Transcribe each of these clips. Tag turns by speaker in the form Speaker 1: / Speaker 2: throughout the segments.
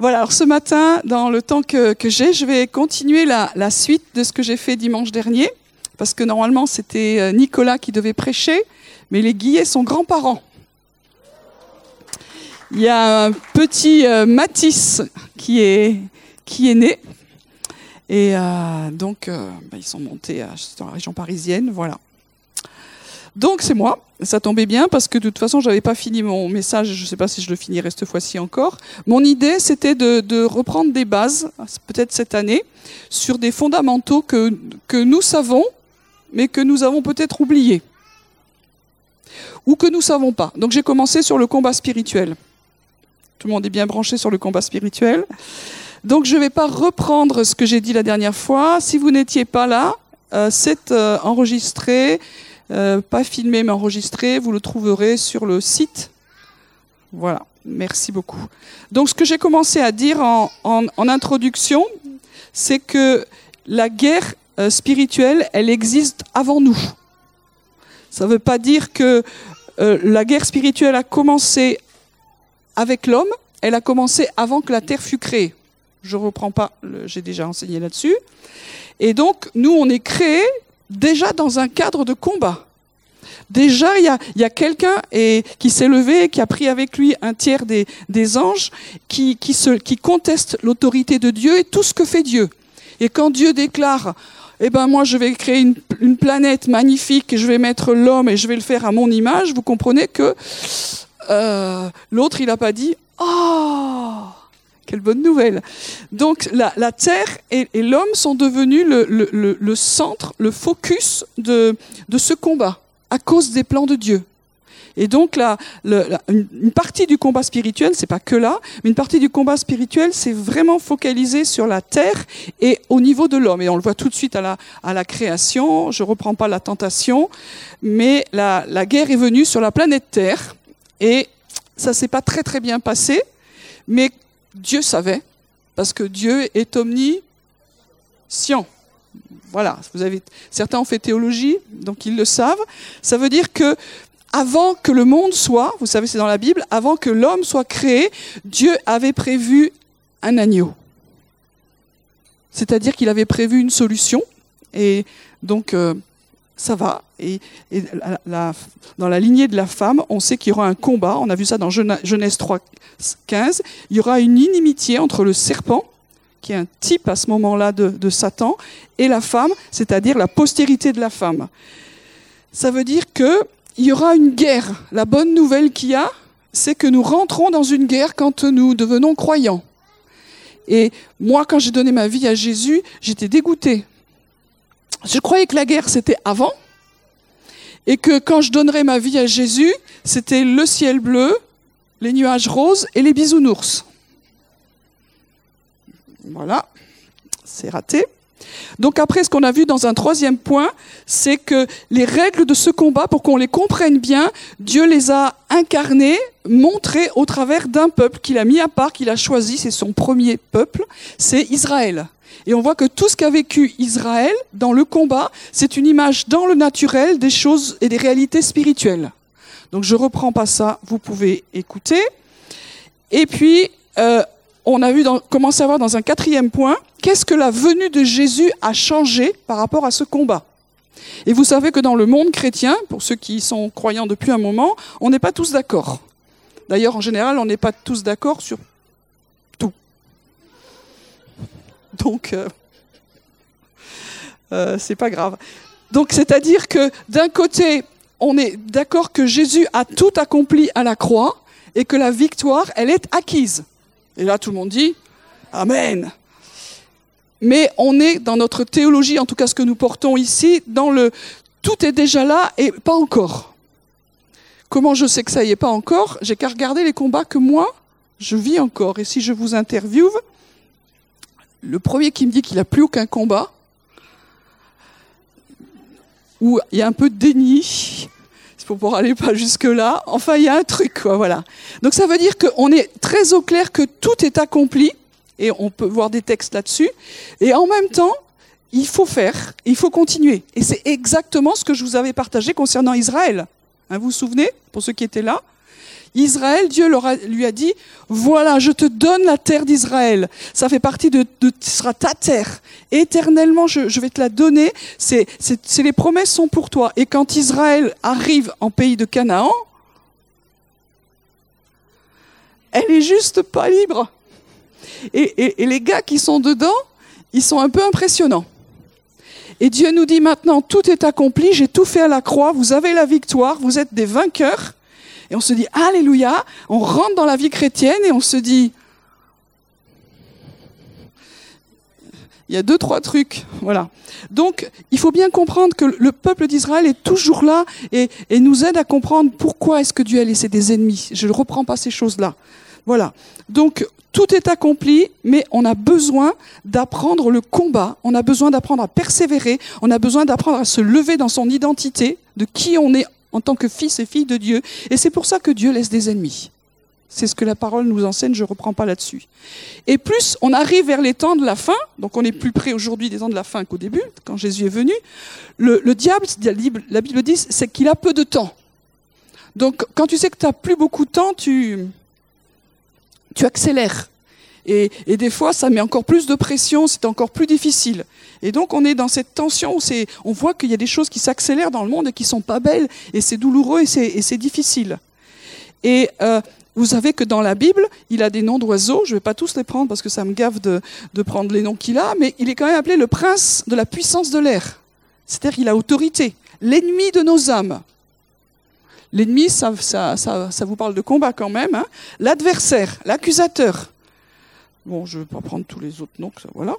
Speaker 1: Voilà, alors ce matin, dans le temps que, j'ai, je vais continuer la, suite de ce que j'ai fait dimanche dernier, parce que normalement c'était euh, Nicolas qui devait prêcher, mais les Guillets sont grands-parents. Il y a un petit euh, Matisse qui est, qui est né, et euh, donc bah, ils sont montés dans la région parisienne, voilà. Donc c'est moi. Ça tombait bien parce que de toute façon, j'avais pas fini mon message. Je ne sais pas si je le finirai cette fois-ci encore. Mon idée, c'était de, reprendre des bases, peut-être cette année, sur des fondamentaux que, nous savons, mais que nous avons peut-être oubliés. Ou que nous savons pas. Donc j'ai commencé sur le combat spirituel. Tout le monde est bien branché sur le combat spirituel. Donc je ne vais pas reprendre ce que j'ai dit la dernière fois. Si vous n'étiez pas là, euh, c'est euh, enregistré euh, pas filmé mais enregistré, vous le trouverez sur le site. Voilà, merci beaucoup. Donc ce que j'ai commencé à dire en, introduction, c'est que la guerre euh, spirituelle, elle existe avant nous. Ça ne veut pas dire que euh, la guerre spirituelle a commencé avec l'homme, elle a commencé avant que la terre fût créée. Je ne reprends pas, j'ai déjà enseigné là-dessus. Et donc, nous, on est créés déjà dans un cadre de combat. Déjà, il y a, quelqu'un qui s'est levé, qui a pris avec lui un tiers des, anges, qui, conteste l'autorité de Dieu et tout ce que fait Dieu. Et quand Dieu déclare, eh ben moi je vais créer une, planète magnifique je vais mettre l'homme et je vais le faire à mon image, vous comprenez que euh, l'autre il n'a pas dit, oh quelle bonne nouvelle. Donc la, Terre et, l'homme sont devenus le, centre, le focus de, ce combat à cause des plans de Dieu. Et donc une partie du combat spirituel, c'est pas que là, mais une partie du combat spirituel, c'est vraiment focalisé sur la terre et au niveau de l'homme. Et on le voit tout de suite à la, à la création. Je reprends pas la tentation, mais la, la guerre est venue sur la planète Terre et ça s'est pas très très bien passé. Mais Dieu savait, parce que Dieu est omniscient. Voilà, vous avez, certains ont fait théologie, donc ils le savent. Ça veut dire que avant que le monde soit, vous savez, c'est dans la Bible, avant que l'homme soit créé, Dieu avait prévu un agneau. C'est-à-dire qu'il avait prévu une solution. Et donc, euh, ça va. Et, dans la lignée de la femme, on sait qu'il y aura un combat. On a vu ça dans Genèse 3, 15. Il y aura une inimitié entre le serpent, qui est un type à ce moment-là de, Satan, et la femme, c'est-à-dire la postérité de la femme. Ça veut dire qu'il y aura une guerre. La bonne nouvelle qu'il y a, c'est que nous rentrons dans une guerre quand nous devenons croyants. Et moi, quand j'ai donné ma vie à Jésus, j'étais dégoûtée je croyais que la guerre, c'était avant, et que quand je donnerais ma vie à Jésus, c'était le ciel bleu, les nuages roses et les bisounours. Voilà, c'est raté. Donc après, ce qu'on a vu dans un troisième point, c'est que les règles de ce combat, pour qu'on les comprenne bien, Dieu les a incarnées, montrées au travers d'un peuple qu'il a mis à part, qu'il a choisi, c'est son premier peuple, c'est Israël. Et on voit que tout ce qu'a vécu Israël dans le combat, c'est une image dans le naturel des choses et des réalités spirituelles. Donc je reprends pas ça, vous pouvez écouter. Et puis, euh, on a vu dans, à voir dans un quatrième point, qu'est-ce que la venue de Jésus a changé par rapport à ce combat? Et vous savez que dans le monde chrétien, pour ceux qui sont croyants depuis un moment, on n'est pas tous d'accord. D'ailleurs, en général, on n'est pas tous d'accord sur Donc, euh, euh, c'est pas grave. Donc, c'est-à-dire que d'un côté, on est d'accord que Jésus a tout accompli à la croix et que la victoire, elle est acquise. Et là, tout le monde dit Amen. Mais on est dans notre théologie, en tout cas ce que nous portons ici, dans le tout est déjà là et pas encore. Comment je sais que ça y est pas encore? J'ai qu'à regarder les combats que moi, je vis encore. Et si je vous interviewe, le premier qui me dit qu'il n'a plus aucun combat, où il y a un peu de déni, c'est pour pouvoir aller pas jusque-là. Enfin, il y a un truc, quoi, voilà. Donc ça veut dire qu'on est très au clair que tout est accompli, et on peut voir des textes là-dessus, et en même temps, il faut faire, il faut continuer. Et c'est exactement ce que je vous avais partagé concernant Israël. Hein, vous vous souvenez, pour ceux qui étaient là Israël, Dieu lui a dit, voilà, je te donne la terre d'Israël. Ça fait partie de, de sera ta terre. Éternellement, je, vais te la donner. C'est, c'est, les promesses sont pour toi. Et quand Israël arrive en pays de Canaan, elle est juste pas libre. Et les gars qui sont dedans, ils sont un peu impressionnants. Et Dieu nous dit maintenant, tout est accompli, j'ai tout fait à la croix, vous avez la victoire, vous êtes des vainqueurs. Et on se dit, Alléluia, on rentre dans la vie chrétienne et on se dit, il y a deux, trois trucs. Voilà. Donc, il faut bien comprendre que le peuple d'Israël est toujours là et, et, nous aide à comprendre pourquoi est-ce que Dieu a laissé des ennemis. Je ne reprends pas ces choses-là. Voilà. Donc, tout est accompli, mais on a besoin d'apprendre le combat, on a besoin d'apprendre à persévérer, on a besoin d'apprendre à se lever dans son identité, de qui on est en tant que fils et fille de Dieu. Et c'est pour ça que Dieu laisse des ennemis. C'est ce que la parole nous enseigne, je ne reprends pas là-dessus. Et plus on arrive vers les temps de la fin, donc on est plus près aujourd'hui des temps de la fin qu'au début, quand Jésus est venu, le, le diable, la Bible dit, c'est qu'il a peu de temps. Donc quand tu sais que tu n'as plus beaucoup de temps, tu, tu accélères. Et, des fois, ça met encore plus de pression, c'est encore plus difficile. Et donc, on est dans cette tension où c'est, on voit qu'il y a des choses qui s'accélèrent dans le monde et qui sont pas belles, et c'est douloureux et c'est, difficile. Et euh, vous savez que dans la Bible, il a des noms d'oiseaux. Je ne vais pas tous les prendre parce que ça me gave de, prendre les noms qu'il a, mais il est quand même appelé le prince de la puissance de l'air. C'est-à-dire qu'il a autorité, l'ennemi de nos âmes. L'ennemi, ça, vous parle de combat quand même. Hein. L'adversaire, l'accusateur. Bon, je ne vais pas prendre tous les autres noms, voilà.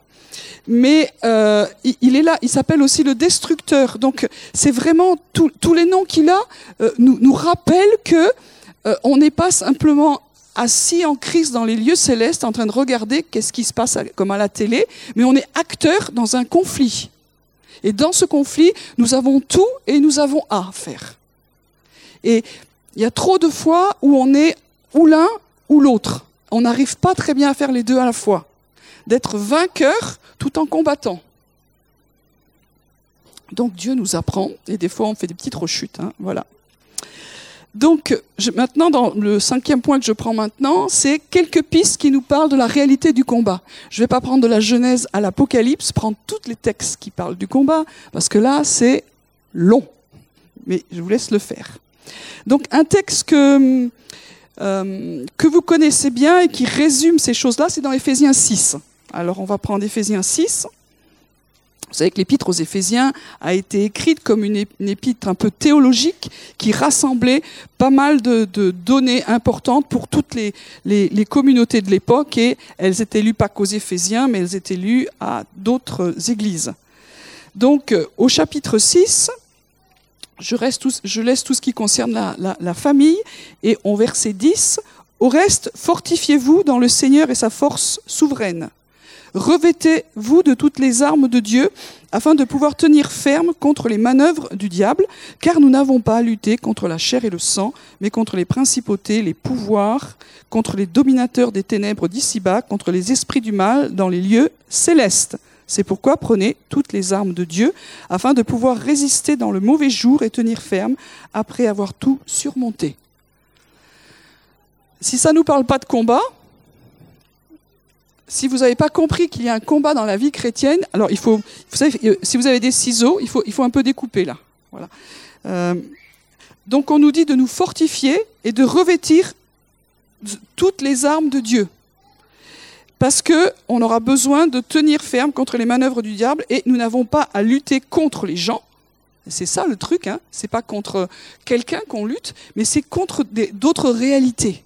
Speaker 1: Mais euh, il, est là, il s'appelle aussi le destructeur. Donc, c'est vraiment tous les noms qu'il a euh, nous, nous rappellent que euh, on n'est pas simplement assis en crise dans les lieux célestes en train de regarder qu'est-ce qui se passe comme à la télé, mais on est acteur dans un conflit. Et dans ce conflit, nous avons tout et nous avons à faire. Et il y a trop de fois où on est ou l'un ou l'autre. On n'arrive pas très bien à faire les deux à la fois. D'être vainqueur tout en combattant. Donc Dieu nous apprend, et des fois on fait des petites rechutes, hein, voilà. Donc maintenant, dans le cinquième point que je prends maintenant, c'est quelques pistes qui nous parlent de la réalité du combat. Je ne vais pas prendre de la Genèse à l'Apocalypse, prendre tous les textes qui parlent du combat, parce que là c'est long. Mais je vous laisse le faire. Donc un texte que, euh, que vous connaissez bien et qui résume ces choses-là, c'est dans Éphésiens 6. Alors on va prendre Éphésiens 6. Vous savez que l'épître aux Éphésiens a été écrite comme une, épître un peu théologique qui rassemblait pas mal de, données importantes pour toutes les, les, communautés de l'époque et elles étaient lues pas qu'aux Éphésiens, mais elles étaient lues à d'autres églises. Donc euh, au chapitre 6, je, laisse tout ce qui concerne la, famille. Et au verset 10, au reste, fortifiez-vous dans le Seigneur et sa force souveraine. Revêtez-vous de toutes les armes de Dieu afin de pouvoir tenir ferme contre les manœuvres du diable, car nous n'avons pas à lutter contre la chair et le sang, mais contre les principautés, les pouvoirs, contre les dominateurs des ténèbres d'ici-bas, contre les esprits du mal dans les lieux célestes. C'est pourquoi prenez toutes les armes de Dieu afin de pouvoir résister dans le mauvais jour et tenir ferme après avoir tout surmonté. Si ça ne nous parle pas de combat, si vous n'avez pas compris qu'il y a un combat dans la vie chrétienne, alors il faut, vous savez, euh, si vous avez des ciseaux, il faut, un peu découper là. Voilà. Euh, donc on nous dit de nous fortifier et de revêtir toutes les armes de Dieu parce que on aura besoin de tenir ferme contre les manœuvres du diable et nous n'avons pas à lutter contre les gens. C'est ça le truc, hein. C'est pas contre quelqu'un qu'on lutte, mais c'est contre d'autres réalités.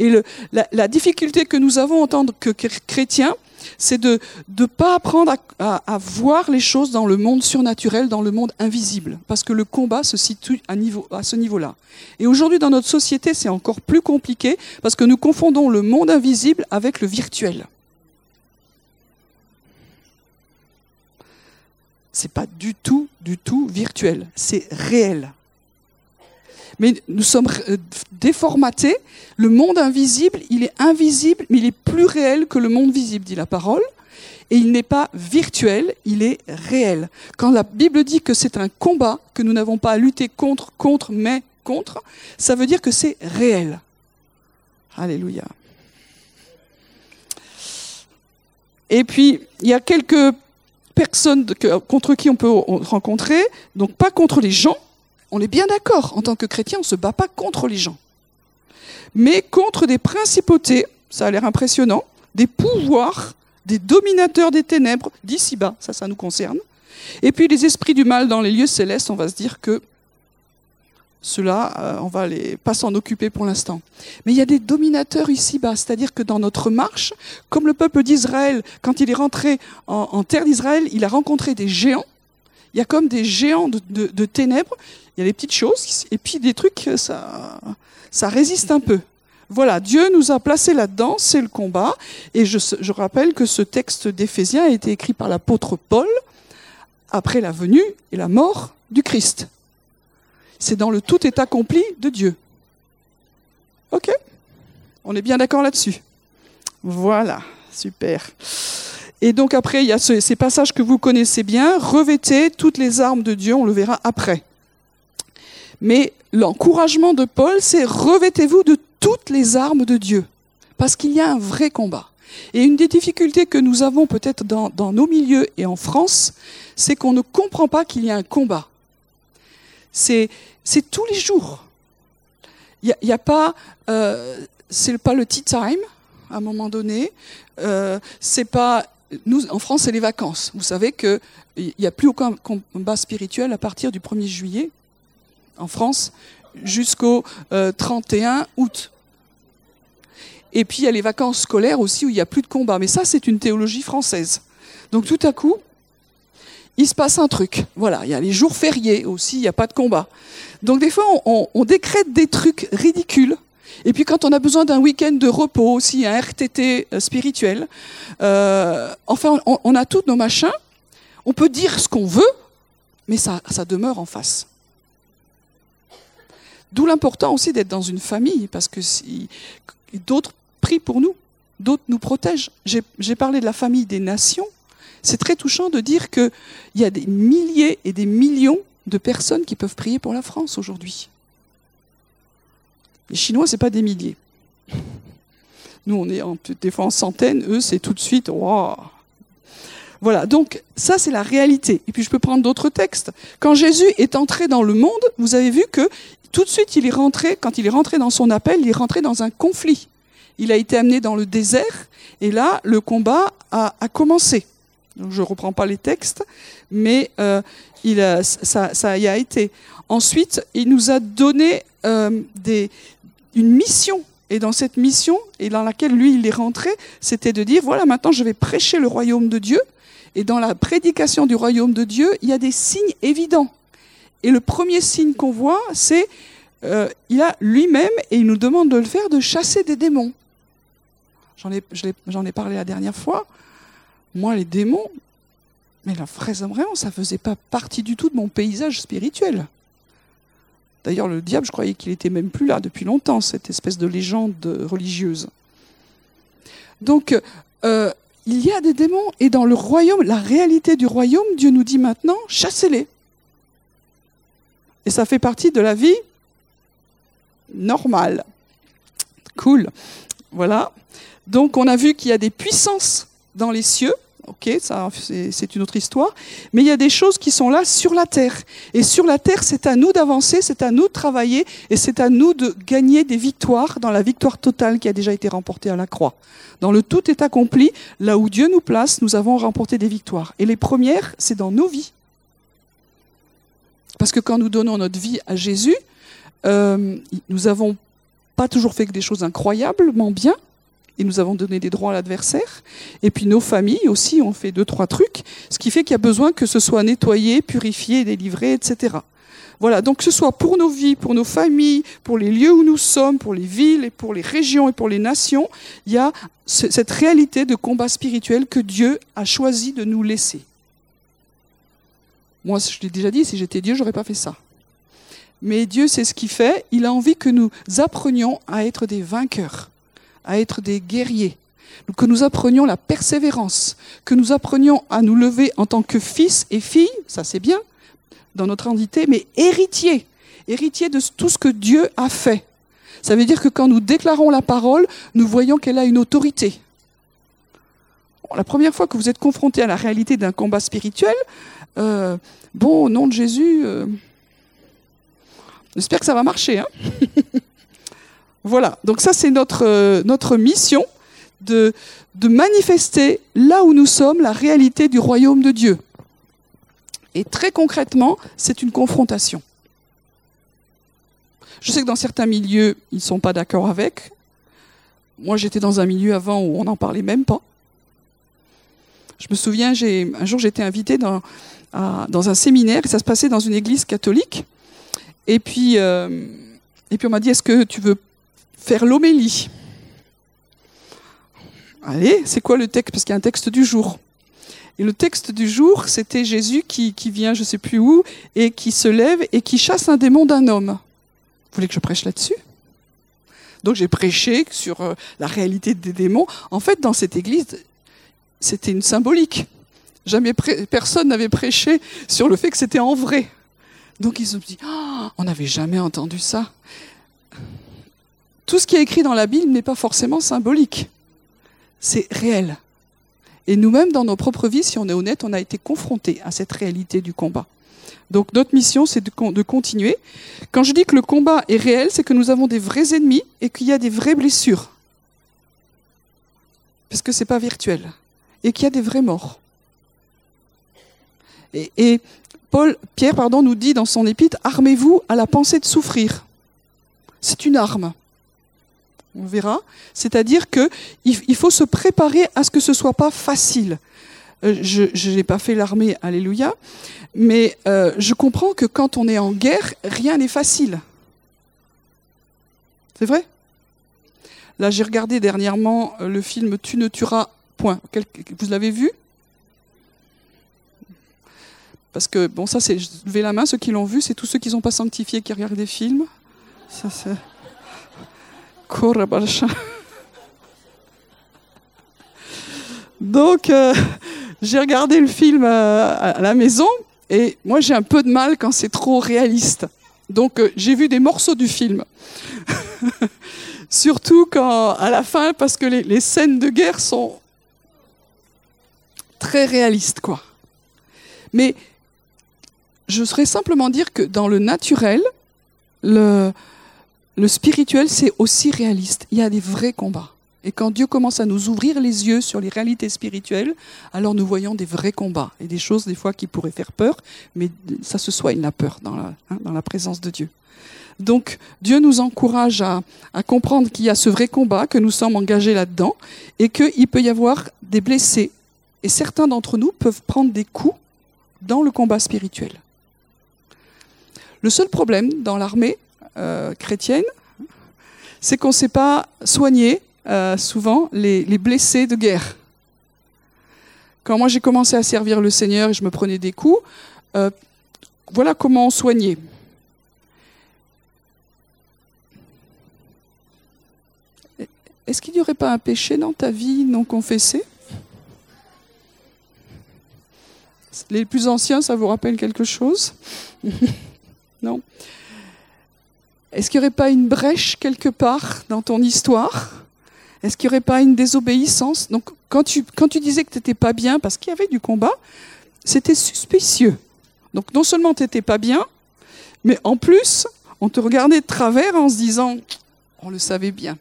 Speaker 1: Et la, la, difficulté que nous avons en tant que chrétiens, c'est de ne pas apprendre à, voir les choses dans le monde surnaturel, dans le monde invisible, parce que le combat se situe à, niveau, à ce niveau-là. Et aujourd'hui, dans notre société, c'est encore plus compliqué, parce que nous confondons le monde invisible avec le virtuel. C'est pas du tout, du tout virtuel, c'est réel mais nous sommes euh, déformatés. Le monde invisible, il est invisible, mais il est plus réel que le monde visible, dit la parole. Et il n'est pas virtuel, il est réel. Quand la Bible dit que c'est un combat, que nous n'avons pas à lutter contre, contre, mais contre, ça veut dire que c'est réel. Alléluia. Et puis, il y a quelques personnes contre qui on peut rencontrer, donc pas contre les gens. On est bien d'accord, en tant que chrétien, on ne se bat pas contre les gens. Mais contre des principautés, ça a l'air impressionnant, des pouvoirs, des dominateurs des ténèbres d'ici-bas, ça, ça nous concerne. Et puis les esprits du mal dans les lieux célestes, on va se dire que cela, euh, on va pas s'en occuper pour l'instant. Mais il y a des dominateurs ici-bas, c'est-à-dire que dans notre marche, comme le peuple d'Israël, quand il est rentré en, terre d'Israël, il a rencontré des géants. Il y a comme des géants de, ténèbres. Il y a des petites choses, et puis des trucs, ça, ça résiste un peu. Voilà, Dieu nous a placés là-dedans, c'est le combat. Et je, je rappelle que ce texte d'Éphésiens a été écrit par l'apôtre Paul après la venue et la mort du Christ. C'est dans le tout est accompli de Dieu. Ok? On est bien d'accord là-dessus? Voilà, super. Et donc après, il y a ces passages que vous connaissez bien. Revêtez toutes les armes de Dieu, on le verra après. Mais l'encouragement de Paul, c'est revêtez-vous de toutes les armes de Dieu. Parce qu'il y a un vrai combat. Et une des difficultés que nous avons peut-être dans, nos milieux et en France, c'est qu'on ne comprend pas qu'il y a un combat. C'est tous les jours. Il n'y a, pas, euh, c'est pas le tea time à un moment donné. Euh, c'est pas nous en France, c'est les vacances. Vous savez qu'il n'y a plus aucun combat spirituel à partir du 1er juillet en France jusqu'au 31 euh, août. Et puis il y a les vacances scolaires aussi où il n'y a plus de combat. Mais ça, c'est une théologie française. Donc tout à coup, il se passe un truc. Voilà, il y a les jours fériés aussi, il n'y a pas de combat. Donc des fois, on, décrète des trucs ridicules. Et puis quand on a besoin d'un week-end de repos aussi, un RTT euh, spirituel, euh, enfin, on, a tous nos machins. On peut dire ce qu'on veut, mais ça, ça demeure en face. D'où l'important aussi d'être dans une famille, parce que d'autres prient pour nous, d'autres nous protègent. J'ai parlé de la famille des nations, c'est très touchant de dire qu'il y a des milliers et des millions de personnes qui peuvent prier pour la France aujourd'hui. Les Chinois, ce n'est pas des milliers. Nous, on est des fois en centaines, eux, c'est tout de suite. Voilà, donc ça, c'est la réalité. Et puis, je peux prendre d'autres textes. Quand Jésus est entré dans le monde, vous avez vu que tout de suite, il est rentré, quand il est rentré dans son appel, il est rentré dans un conflit. Il a été amené dans le désert, et là, le combat a, a commencé je ne reprends pas les textes, mais euh, il ça, y a été. Ensuite, il nous a donné euh, une mission. Et dans cette mission, et dans laquelle lui, il est rentré, c'était de dire, voilà, maintenant je vais prêcher le royaume de Dieu. Et dans la prédication du royaume de Dieu, il y a des signes évidents. Et le premier signe qu'on voit, c'est euh, il a lui-même, et il nous demande de le faire, de chasser des démons. J'en ai, parlé la dernière fois. Moi, les démons, mais la vraiment, ça faisait pas partie du tout de mon paysage spirituel. D'ailleurs, le diable, je croyais qu'il était même plus là depuis longtemps, cette espèce de légende religieuse. Donc, euh, il y a des démons, et dans le royaume, la réalité du royaume, Dieu nous dit maintenant, chassez-les. Et ça fait partie de la vie normale. Cool. Voilà. Donc, on a vu qu'il y a des puissances dans les cieux. Ok, ça c'est une autre histoire. Mais il y a des choses qui sont là sur la terre. Et sur la terre, c'est à nous d'avancer, c'est à nous de travailler, et c'est à nous de gagner des victoires dans la victoire totale qui a déjà été remportée à la croix. Dans le tout est accompli, là où Dieu nous place, nous avons remporté des victoires. Et les premières, c'est dans nos vies. Parce que quand nous donnons notre vie à Jésus, euh, nous n'avons pas toujours fait que des choses incroyablement bien, et nous avons donné des droits à l'adversaire. Et puis nos familles aussi ont fait deux, trois trucs, ce qui fait qu'il y a besoin que ce soit nettoyé, purifié, délivré, etc. Voilà, donc que ce soit pour nos vies, pour nos familles, pour les lieux où nous sommes, pour les villes et pour les régions et pour les nations, il y a cette réalité de combat spirituel que Dieu a choisi de nous laisser. Moi, je l'ai déjà dit, si j'étais Dieu, j'aurais pas fait ça. Mais Dieu, c'est ce qu'il fait. Il a envie que nous apprenions à être des vainqueurs à être des guerriers, que nous apprenions la persévérance, que nous apprenions à nous lever en tant que fils et filles, ça c'est bien, dans notre entité, mais héritiers. héritiers de tout ce que Dieu a fait. Ça veut dire que quand nous déclarons la parole, nous voyons qu'elle a une autorité. la première fois que vous êtes confronté à la réalité d'un combat spirituel, euh, bon, au nom de Jésus, euh, j'espère que ça va marcher. Hein voilà, donc ça c'est notre, euh, notre mission de, de manifester là où nous sommes la réalité du royaume de Dieu. Et très concrètement, c'est une confrontation. Je sais que dans certains milieux, ils ne sont pas d'accord avec. Moi, j'étais dans un milieu avant où on n'en parlait même pas. Je me souviens, un jour, j'étais invitée dans, dans un séminaire, et ça se passait dans une église catholique. Et puis, euh, et puis on m'a dit, est-ce que tu veux faire l'homélie? Allez, c'est quoi le texte? Parce qu'il y a un texte du jour. Et le texte du jour, c'était Jésus qui, qui vient, je ne sais plus où, et qui se lève et qui chasse un démon d'un homme. Vous voulez que je prêche là-dessus? Donc j'ai prêché sur euh, la réalité des démons. En fait, dans cette église, c'était une symbolique. Jamais personne n'avait prêché sur le fait que c'était en vrai. Donc ils se sont dit, oh, on n'avait jamais entendu ça. Tout ce qui est écrit dans la Bible n'est pas forcément symbolique. C'est réel. Et nous-mêmes, dans nos propres vies, si on est honnête, on a été confrontés à cette réalité du combat. Donc notre mission, c'est de, continuer. Quand je dis que le combat est réel, c'est que nous avons des vrais ennemis et qu'il y a des vraies blessures. Parce que ce n'est pas virtuel. Et qu'il y a des vrais morts. Et, Paul, Pierre pardon, nous dit dans son épître, armez-vous à la pensée de souffrir. C'est une arme. On verra. C'est-à-dire qu'il faut se préparer à ce que ce ne soit pas facile. Euh, je n'ai pas fait l'armée, alléluia, mais euh, je comprends que quand on est en guerre, rien n'est facile. C'est vrai? Là, j'ai regardé dernièrement euh, le film Tu ne tueras point. Vous l'avez vu? Parce que, bon, ça, c'est. Levez la main, ceux qui l'ont vu, c'est tous ceux qui n'ont pas sanctifié qui regardent des films. Ça, c'est. Donc, j'ai regardé le film euh, à la maison et moi j'ai un peu de mal quand c'est trop réaliste. Donc euh, j'ai vu des morceaux du film. Surtout quand à la fin parce que les, scènes de guerre sont très réalistes quoi. Mais je voudrais simplement dire que dans le naturel, le, spirituel, c'est aussi réaliste. Il y a des vrais combats. Et quand Dieu commence à nous ouvrir les yeux sur les réalités spirituelles, alors nous voyons des vrais combats et des choses des fois qui pourraient faire peur, mais ça se soigne la peur dans la, hein, présence de Dieu. Donc Dieu nous encourage à, à comprendre qu'il y a ce vrai combat, que nous sommes engagés là-dedans, et qu'il peut y avoir des blessés. Et certains d'entre nous peuvent prendre des coups dans le combat spirituel. Le seul problème dans l'armée euh, chrétienne, c'est qu'on ne sait pas soigner euh, souvent les, blessés de guerre. Quand moi j'ai commencé à servir le Seigneur et je me prenais des coups, euh, voilà comment on soignait. Est-ce qu'il n'y aurait pas un péché dans ta vie non confessé? Les plus anciens, ça vous rappelle quelque chose? Non Est-ce qu'il n'y aurait pas une brèche quelque part dans ton histoire? Est-ce qu'il n'y aurait pas une désobéissance? Donc, quand tu, disais que tu n'étais pas bien parce qu'il y avait du combat, c'était suspicieux. Donc, non seulement tu n'étais pas bien, mais en plus, on te regardait de travers en se disant, on le savait bien.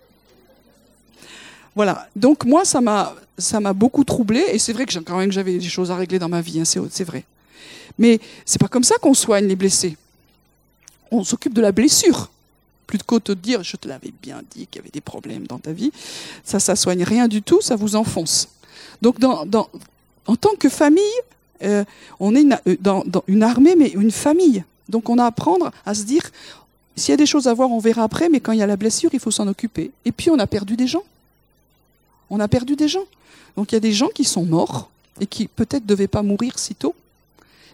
Speaker 1: Voilà. Donc, moi, ça m'a, ça m'a beaucoup troublé. Et c'est vrai que quand même j'avais des choses à régler dans ma vie, hein, c'est vrai. Mais c'est pas comme ça qu'on soigne les blessés. On s'occupe de la blessure que de dire je te l'avais bien dit qu'il y avait des problèmes dans ta vie, ça ça soigne rien du tout, ça vous enfonce. Donc dans, dans, en tant que famille, euh, on est une, euh, dans, dans, une armée mais une famille. Donc on a à apprendre à se dire s'il y a des choses à voir, on verra après, mais quand il y a la blessure, il faut s'en occuper. Et puis on a perdu des gens. On a perdu des gens. Donc il y a des gens qui sont morts et qui peut-être ne devaient pas mourir si tôt.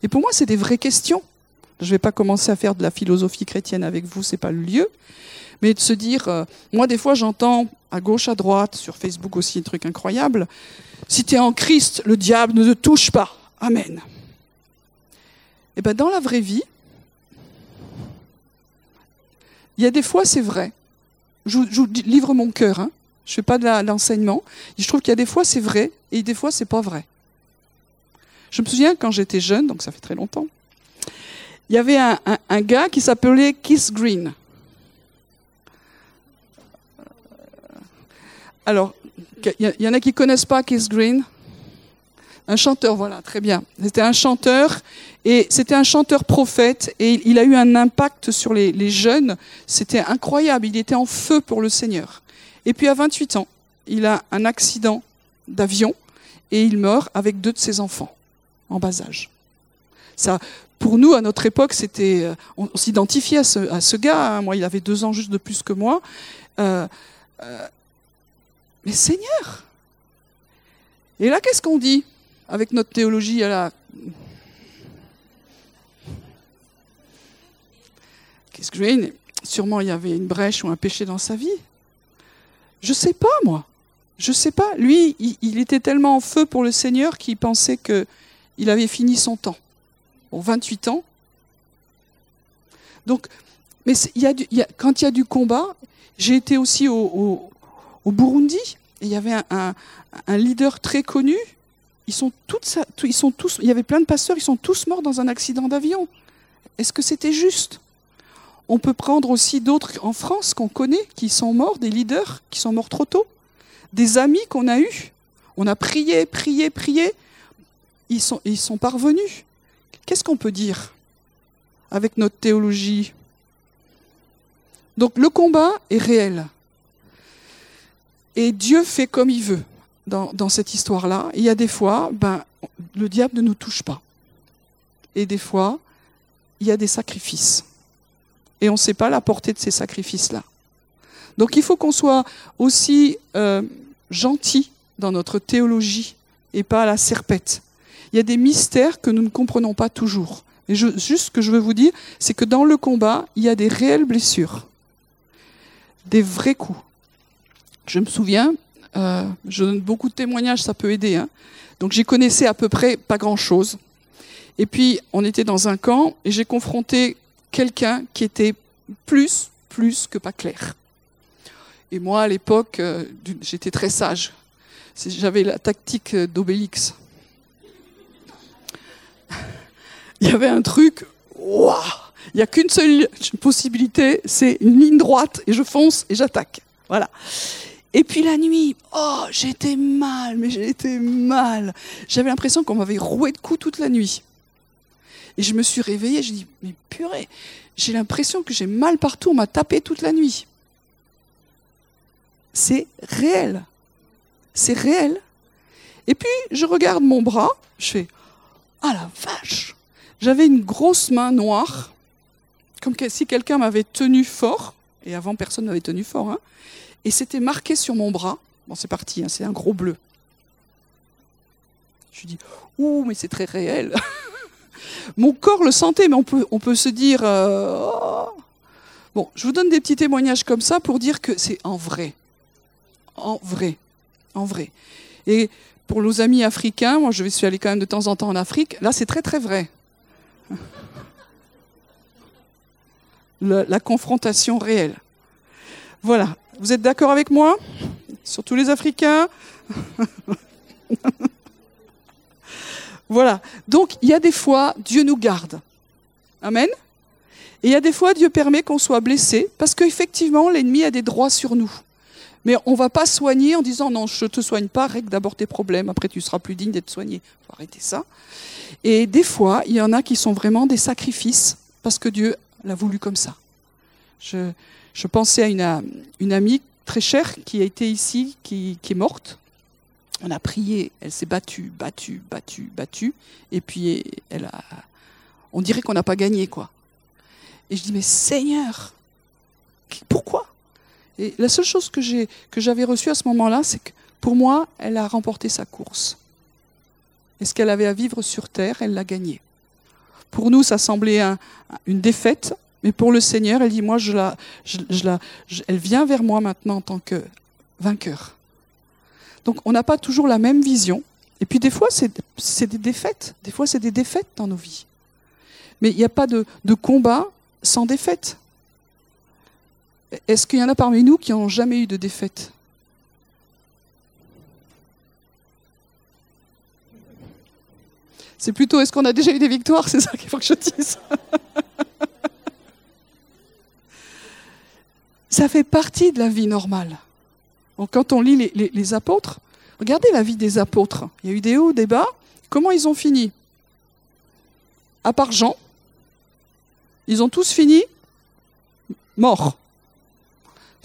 Speaker 1: Et pour moi, c'est des vraies questions. Je ne vais pas commencer à faire de la philosophie chrétienne avec vous, c'est pas le lieu. Mais de se dire, euh, moi des fois j'entends à gauche, à droite, sur Facebook aussi, un truc incroyable, si tu es en Christ, le diable ne te touche pas. Amen. Et eh bien dans la vraie vie, Il y a des fois, c'est vrai. Je, je livre mon cœur. Hein. Je fais pas de l'enseignement. Je trouve qu'il y a des fois, c'est vrai, et des fois, c'est pas vrai. Je me souviens quand j'étais jeune, donc ça fait très longtemps. Il y avait un, gars qui s'appelait Keith Green. Alors, il y, a- il y en a qui connaissent pas Keith Green? Un chanteur, voilà, très bien. C'était un chanteur et c'était un chanteur prophète et il a eu un impact sur les, les jeunes. C'était incroyable. Il était en feu pour le Seigneur. Et puis à 28 ans, il a un accident d'avion et il meurt avec deux de ses enfants en bas âge. Ça, pour nous, à notre époque, c'était, euh, on, s'identifiait à ce, à ce gars. hein. Moi, il avait deux ans juste de plus que moi. Euh, euh, mais Seigneur Et là, qu'est-ce qu'on dit avec notre théologie à la Qu'est-ce que je Sûrement, il y avait une brèche ou un péché dans sa vie. Je sais pas, moi. Je sais pas. Lui, il, il était tellement en feu pour le Seigneur qu'il pensait que il avait fini son temps. Bon, 28 ans. Donc, mais y a du- y quand il y a du combat, j'ai été aussi au, au- au Burundi et il y avait un, leader très connu. Ils sont tous, il y avait plein de pasteurs, ils sont tous morts dans un accident d'avion. Est-ce que c'était juste? On peut prendre aussi d'autres en France qu'on connaît qui sont morts, des leaders qui sont morts trop tôt, des amis qu'on a eus. On a prié, prié, prié. Ils sont, ils sont parvenus. Qu'est-ce qu'on peut dire avec notre théologie? Donc le combat est réel. Et Dieu fait comme il veut dans, cette histoire-là. Il y a des fois, ben, le diable ne nous touche pas. Et des fois, il y a des sacrifices. Et on ne sait pas la portée de ces sacrifices-là. Donc il faut qu'on soit aussi euh, gentil dans notre théologie et pas à la serpette. Il y a des mystères que nous ne comprenons pas toujours. Et juste ce que je veux vous dire, c'est que dans le combat, il y a des réelles blessures, des vrais coups. Je me souviens, euh, je donne beaucoup de témoignages, ça peut aider. Hein. Donc j'y connaissais à peu près pas grand-chose. Et puis on était dans un camp et j'ai confronté quelqu'un qui était plus, plus que pas clair. Et moi, à l'époque, euh, j'étais très sage. J'avais la tactique d'Obélix. Il y avait un truc, Il n'y a qu'une seule possibilité, c'est une ligne droite et je fonce et j'attaque. Voilà. Et puis la nuit, oh, j'étais mal, mais j'étais mal. J'avais l'impression qu'on m'avait roué de coups toute la nuit. Et je me suis réveillée, je dis, mais purée, j'ai l'impression que j'ai mal partout, on m'a tapé toute la nuit. C'est réel. C'est réel. Et puis, je regarde mon bras, je fais, ah la vache J'avais une grosse main noire, comme si quelqu'un m'avait tenu fort, et avant personne m'avait tenu fort, hein, et c'était marqué sur mon bras. Bon, c'est parti, hein, c'est un gros bleu. Je dis, ouh, mais c'est très réel. Mon corps le sentait, mais on peut, on peut se dire. euh, oh. Bon, je vous donne des petits témoignages comme ça pour dire que c'est en vrai. En vrai. En vrai. Et pour nos amis africains, moi je suis allé quand même de temps en temps en Afrique, là c'est très très vrai. La confrontation réelle. Voilà. Vous êtes d'accord avec moi? Surtout les Africains? Voilà. Donc, il y a des fois, Dieu nous garde. Amen. Et il y a des fois, Dieu permet qu'on soit blessé, parce qu'effectivement, l'ennemi a des droits sur nous. Mais on ne va pas soigner en disant non, je ne te soigne pas, règle d'abord tes problèmes, après tu seras plus digne d'être soigné. Il faut arrêter ça. Et des fois, il y en a qui sont vraiment des sacrifices, parce que Dieu l'a voulu comme ça. Je, je pensais à une, une amie très chère qui a été ici, qui, qui est morte. On a prié, elle s'est battue, battue, battue, battue, et puis elle a, on dirait qu'on n'a pas gagné, quoi. Et je dis, mais Seigneur, pourquoi? Et la seule chose que j'avais reçue à ce moment-là, c'est que pour moi, elle a remporté sa course. Et ce qu'elle avait à vivre sur terre, elle l'a gagné. Pour nous, ça semblait un- une défaite, mais pour le Seigneur, elle dit, moi, je la, elle vient vers moi maintenant en tant que vainqueur. Donc, on n'a pas toujours la même vision. Et puis, des fois, c'est des défaites. Des fois, c'est des défaites dans nos vies. Mais il n'y a pas de combat sans défaite. Est-ce qu'il y en a parmi nous qui n'ont jamais eu de défaite C'est plutôt est-ce qu'on a déjà eu des victoires C'est ça qu'il faut que je dise. ça fait partie de la vie normale. Quand on lit les, les, apôtres, regardez la vie des apôtres. Il y a eu des hauts, des bas. Comment ils ont fini? À part Jean, ils ont tous fini morts.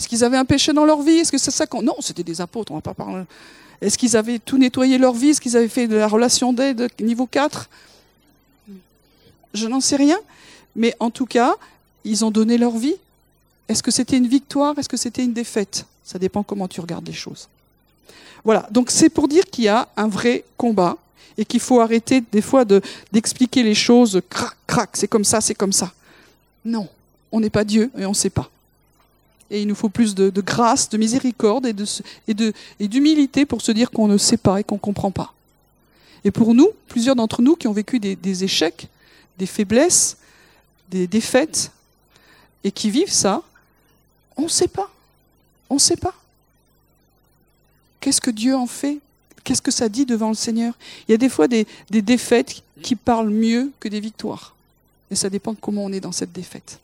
Speaker 1: Est-ce qu'ils avaient un péché dans leur vie? Est-ce que c'est ça. Non, c'était des apôtres, on va pas parler. Est-ce qu'ils avaient tout nettoyé leur vie? Est-ce qu'ils avaient fait de la relation d'aide niveau 4 Je n'en sais rien. Mais en tout cas, ils ont donné leur vie. Est-ce que c'était une victoire? Est-ce que c'était une défaite? Ça dépend comment tu regardes les choses. Voilà, donc c'est pour dire qu'il y a un vrai combat et qu'il faut arrêter des fois d'expliquer les choses, crac, crac, c'est comme ça, c'est comme ça. Non, on n'est pas Dieu et on ne sait pas. Et il nous faut plus de, grâce, de miséricorde et, d'humilité pour se dire qu'on ne sait pas et qu'on ne comprend pas. Et pour nous, plusieurs d'entre nous qui ont vécu des, des échecs, des faiblesses, des défaites, et qui vivent ça, on ne sait pas. On ne sait pas. Qu'est-ce que Dieu en fait? Qu'est-ce que ça dit devant le Seigneur? Il y a des fois des, des défaites qui parlent mieux que des victoires. Et ça dépend de comment on est dans cette défaite.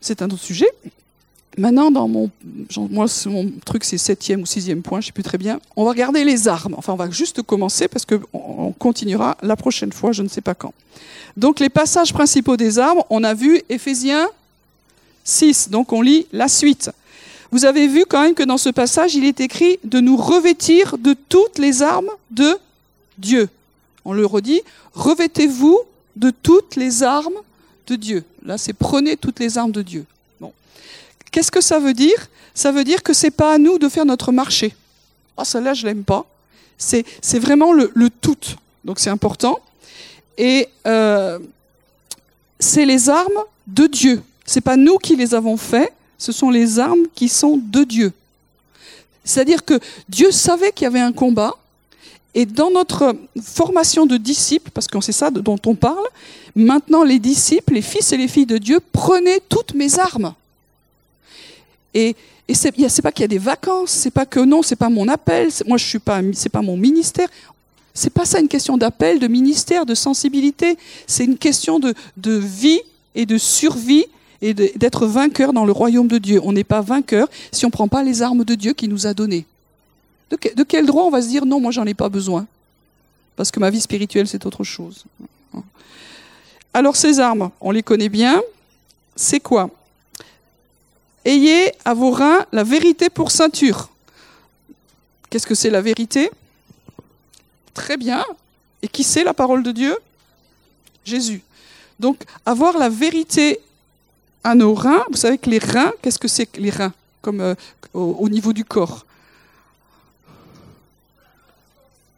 Speaker 1: C'est un autre sujet. Maintenant, dans mon, moi, mon truc, c'est septième ou sixième point, je ne sais plus très bien. On va regarder les armes. Enfin, on va juste commencer parce qu'on continuera la prochaine fois, je ne sais pas quand. Donc, les passages principaux des armes, on a vu Éphésiens 6. Donc, on lit la suite. Vous avez vu quand même que dans ce passage, il est écrit de nous revêtir de toutes les armes de Dieu. On le redit, revêtez-vous de toutes les armes de Dieu. Là, c'est prenez toutes les armes de Dieu. Bon. Qu'est-ce que ça veut dire? Ça veut dire que c'est pas à nous de faire notre marché. Ah, celle-là, je l'aime pas. C'est, vraiment le, tout. Donc, c'est important. Et euh, c'est les armes de Dieu. C'est pas nous qui les avons fait. Ce sont les armes qui sont de Dieu. C'est-à-dire que Dieu savait qu'il y avait un combat et dans notre formation de disciples, parce que c'est ça dont on parle, maintenant les disciples, les fils et les filles de Dieu, prenez toutes mes armes. Et, et c'est pas qu'il y a des vacances, c'est pas que non, c'est pas mon appel, moi je suis pas, c'est pas mon ministère. C'est pas ça une question d'appel, de ministère, de sensibilité. C'est une question de, de vie et de survie et d'être vainqueur dans le royaume de Dieu. On n'est pas vainqueur si on ne prend pas les armes de Dieu qu'il nous a données. De, quel droit on va se dire non, moi j'en ai pas besoin? Parce que ma vie spirituelle, c'est autre chose. Alors ces armes, on les connaît bien. C'est quoi? Ayez à vos reins la vérité pour ceinture. Qu'est-ce que c'est la vérité? Très bien. Et qui c'est la parole de Dieu? Jésus. Donc avoir la vérité à nos reins, vous savez que les reins, qu'est-ce que c'est que les reins? Comme euh, au niveau du corps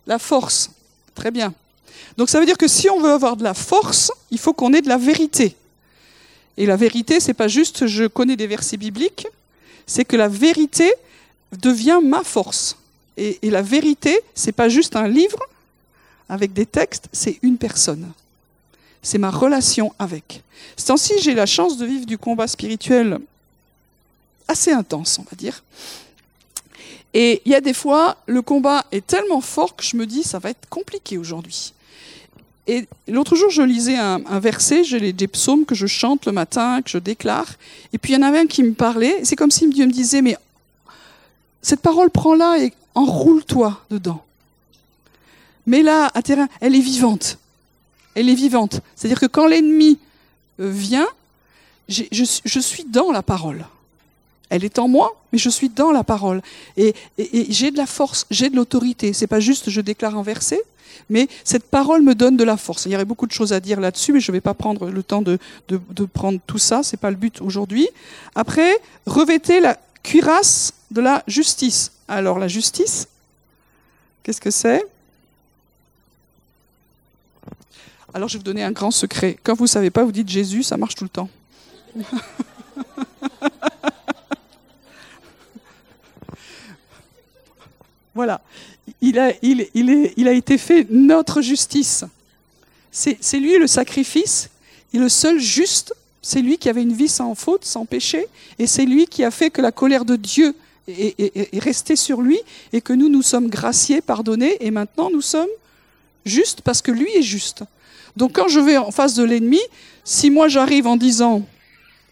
Speaker 1: La force. Très bien. Donc ça veut dire que si on veut avoir de la force, il faut qu'on ait de la vérité. Et la vérité, c'est pas juste je connais des versets bibliques, c'est que la vérité devient ma force. Et, la vérité, c'est pas juste un livre avec des textes, c'est une personne. C'est ma relation avec. C'est ainsi j'ai la chance de vivre du combat spirituel assez intense, on va dire. Et il y a des fois, le combat est tellement fort que je me dis, ça va être compliqué aujourd'hui. Et l'autre jour, je lisais un, verset, j'ai des psaumes que je chante le matin, que je déclare. Et puis il y en avait un qui me parlait. C'est comme si Dieu me disait, mais cette parole, prends-la et enroule-toi dedans. Mais là, à terrain, elle est vivante. Elle est vivante. C'est-à-dire que quand l'ennemi euh, vient, je suis dans la parole. Elle est en moi, mais je suis dans la parole. Et, j'ai de la force, j'ai de l'autorité. C'est pas juste je déclare un verset, mais cette parole me donne de la force. Il y aurait beaucoup de choses à dire là-dessus, mais je ne vais pas prendre le temps de, prendre tout ça. C'est pas le but aujourd'hui. Après, revêtez la cuirasse de la justice. Alors la justice, qu'est-ce que c'est? Alors je vais vous donner un grand secret. Quand vous ne savez pas, vous dites Jésus, ça marche tout le temps. Voilà. Il a, il, il, est, il a été fait notre justice. C'est lui le sacrifice, il est le seul juste C'est lui qui avait une vie sans faute, sans péché, et c'est lui qui a fait que la colère de Dieu est, restée sur lui, et que nous, nous sommes graciés, pardonnés, et maintenant nous sommes justes parce que lui est juste. Donc quand je vais en face de l'ennemi, si moi j'arrive en disant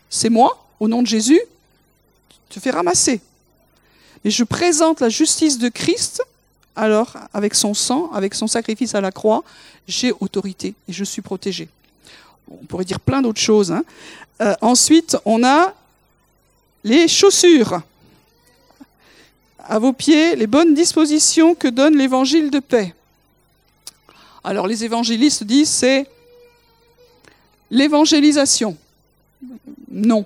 Speaker 1: c'est moi, au nom de Jésus, tu te fais ramasser. Mais je présente la justice de Christ, alors avec son sang, avec son sacrifice à la croix, j'ai autorité et je suis protégé. On pourrait dire plein d'autres choses. Hein. Euh, ensuite, on a les chaussures. À vos pieds, les bonnes dispositions que donne l'évangile de paix. Alors les évangélistes disent c'est l'évangélisation. Non.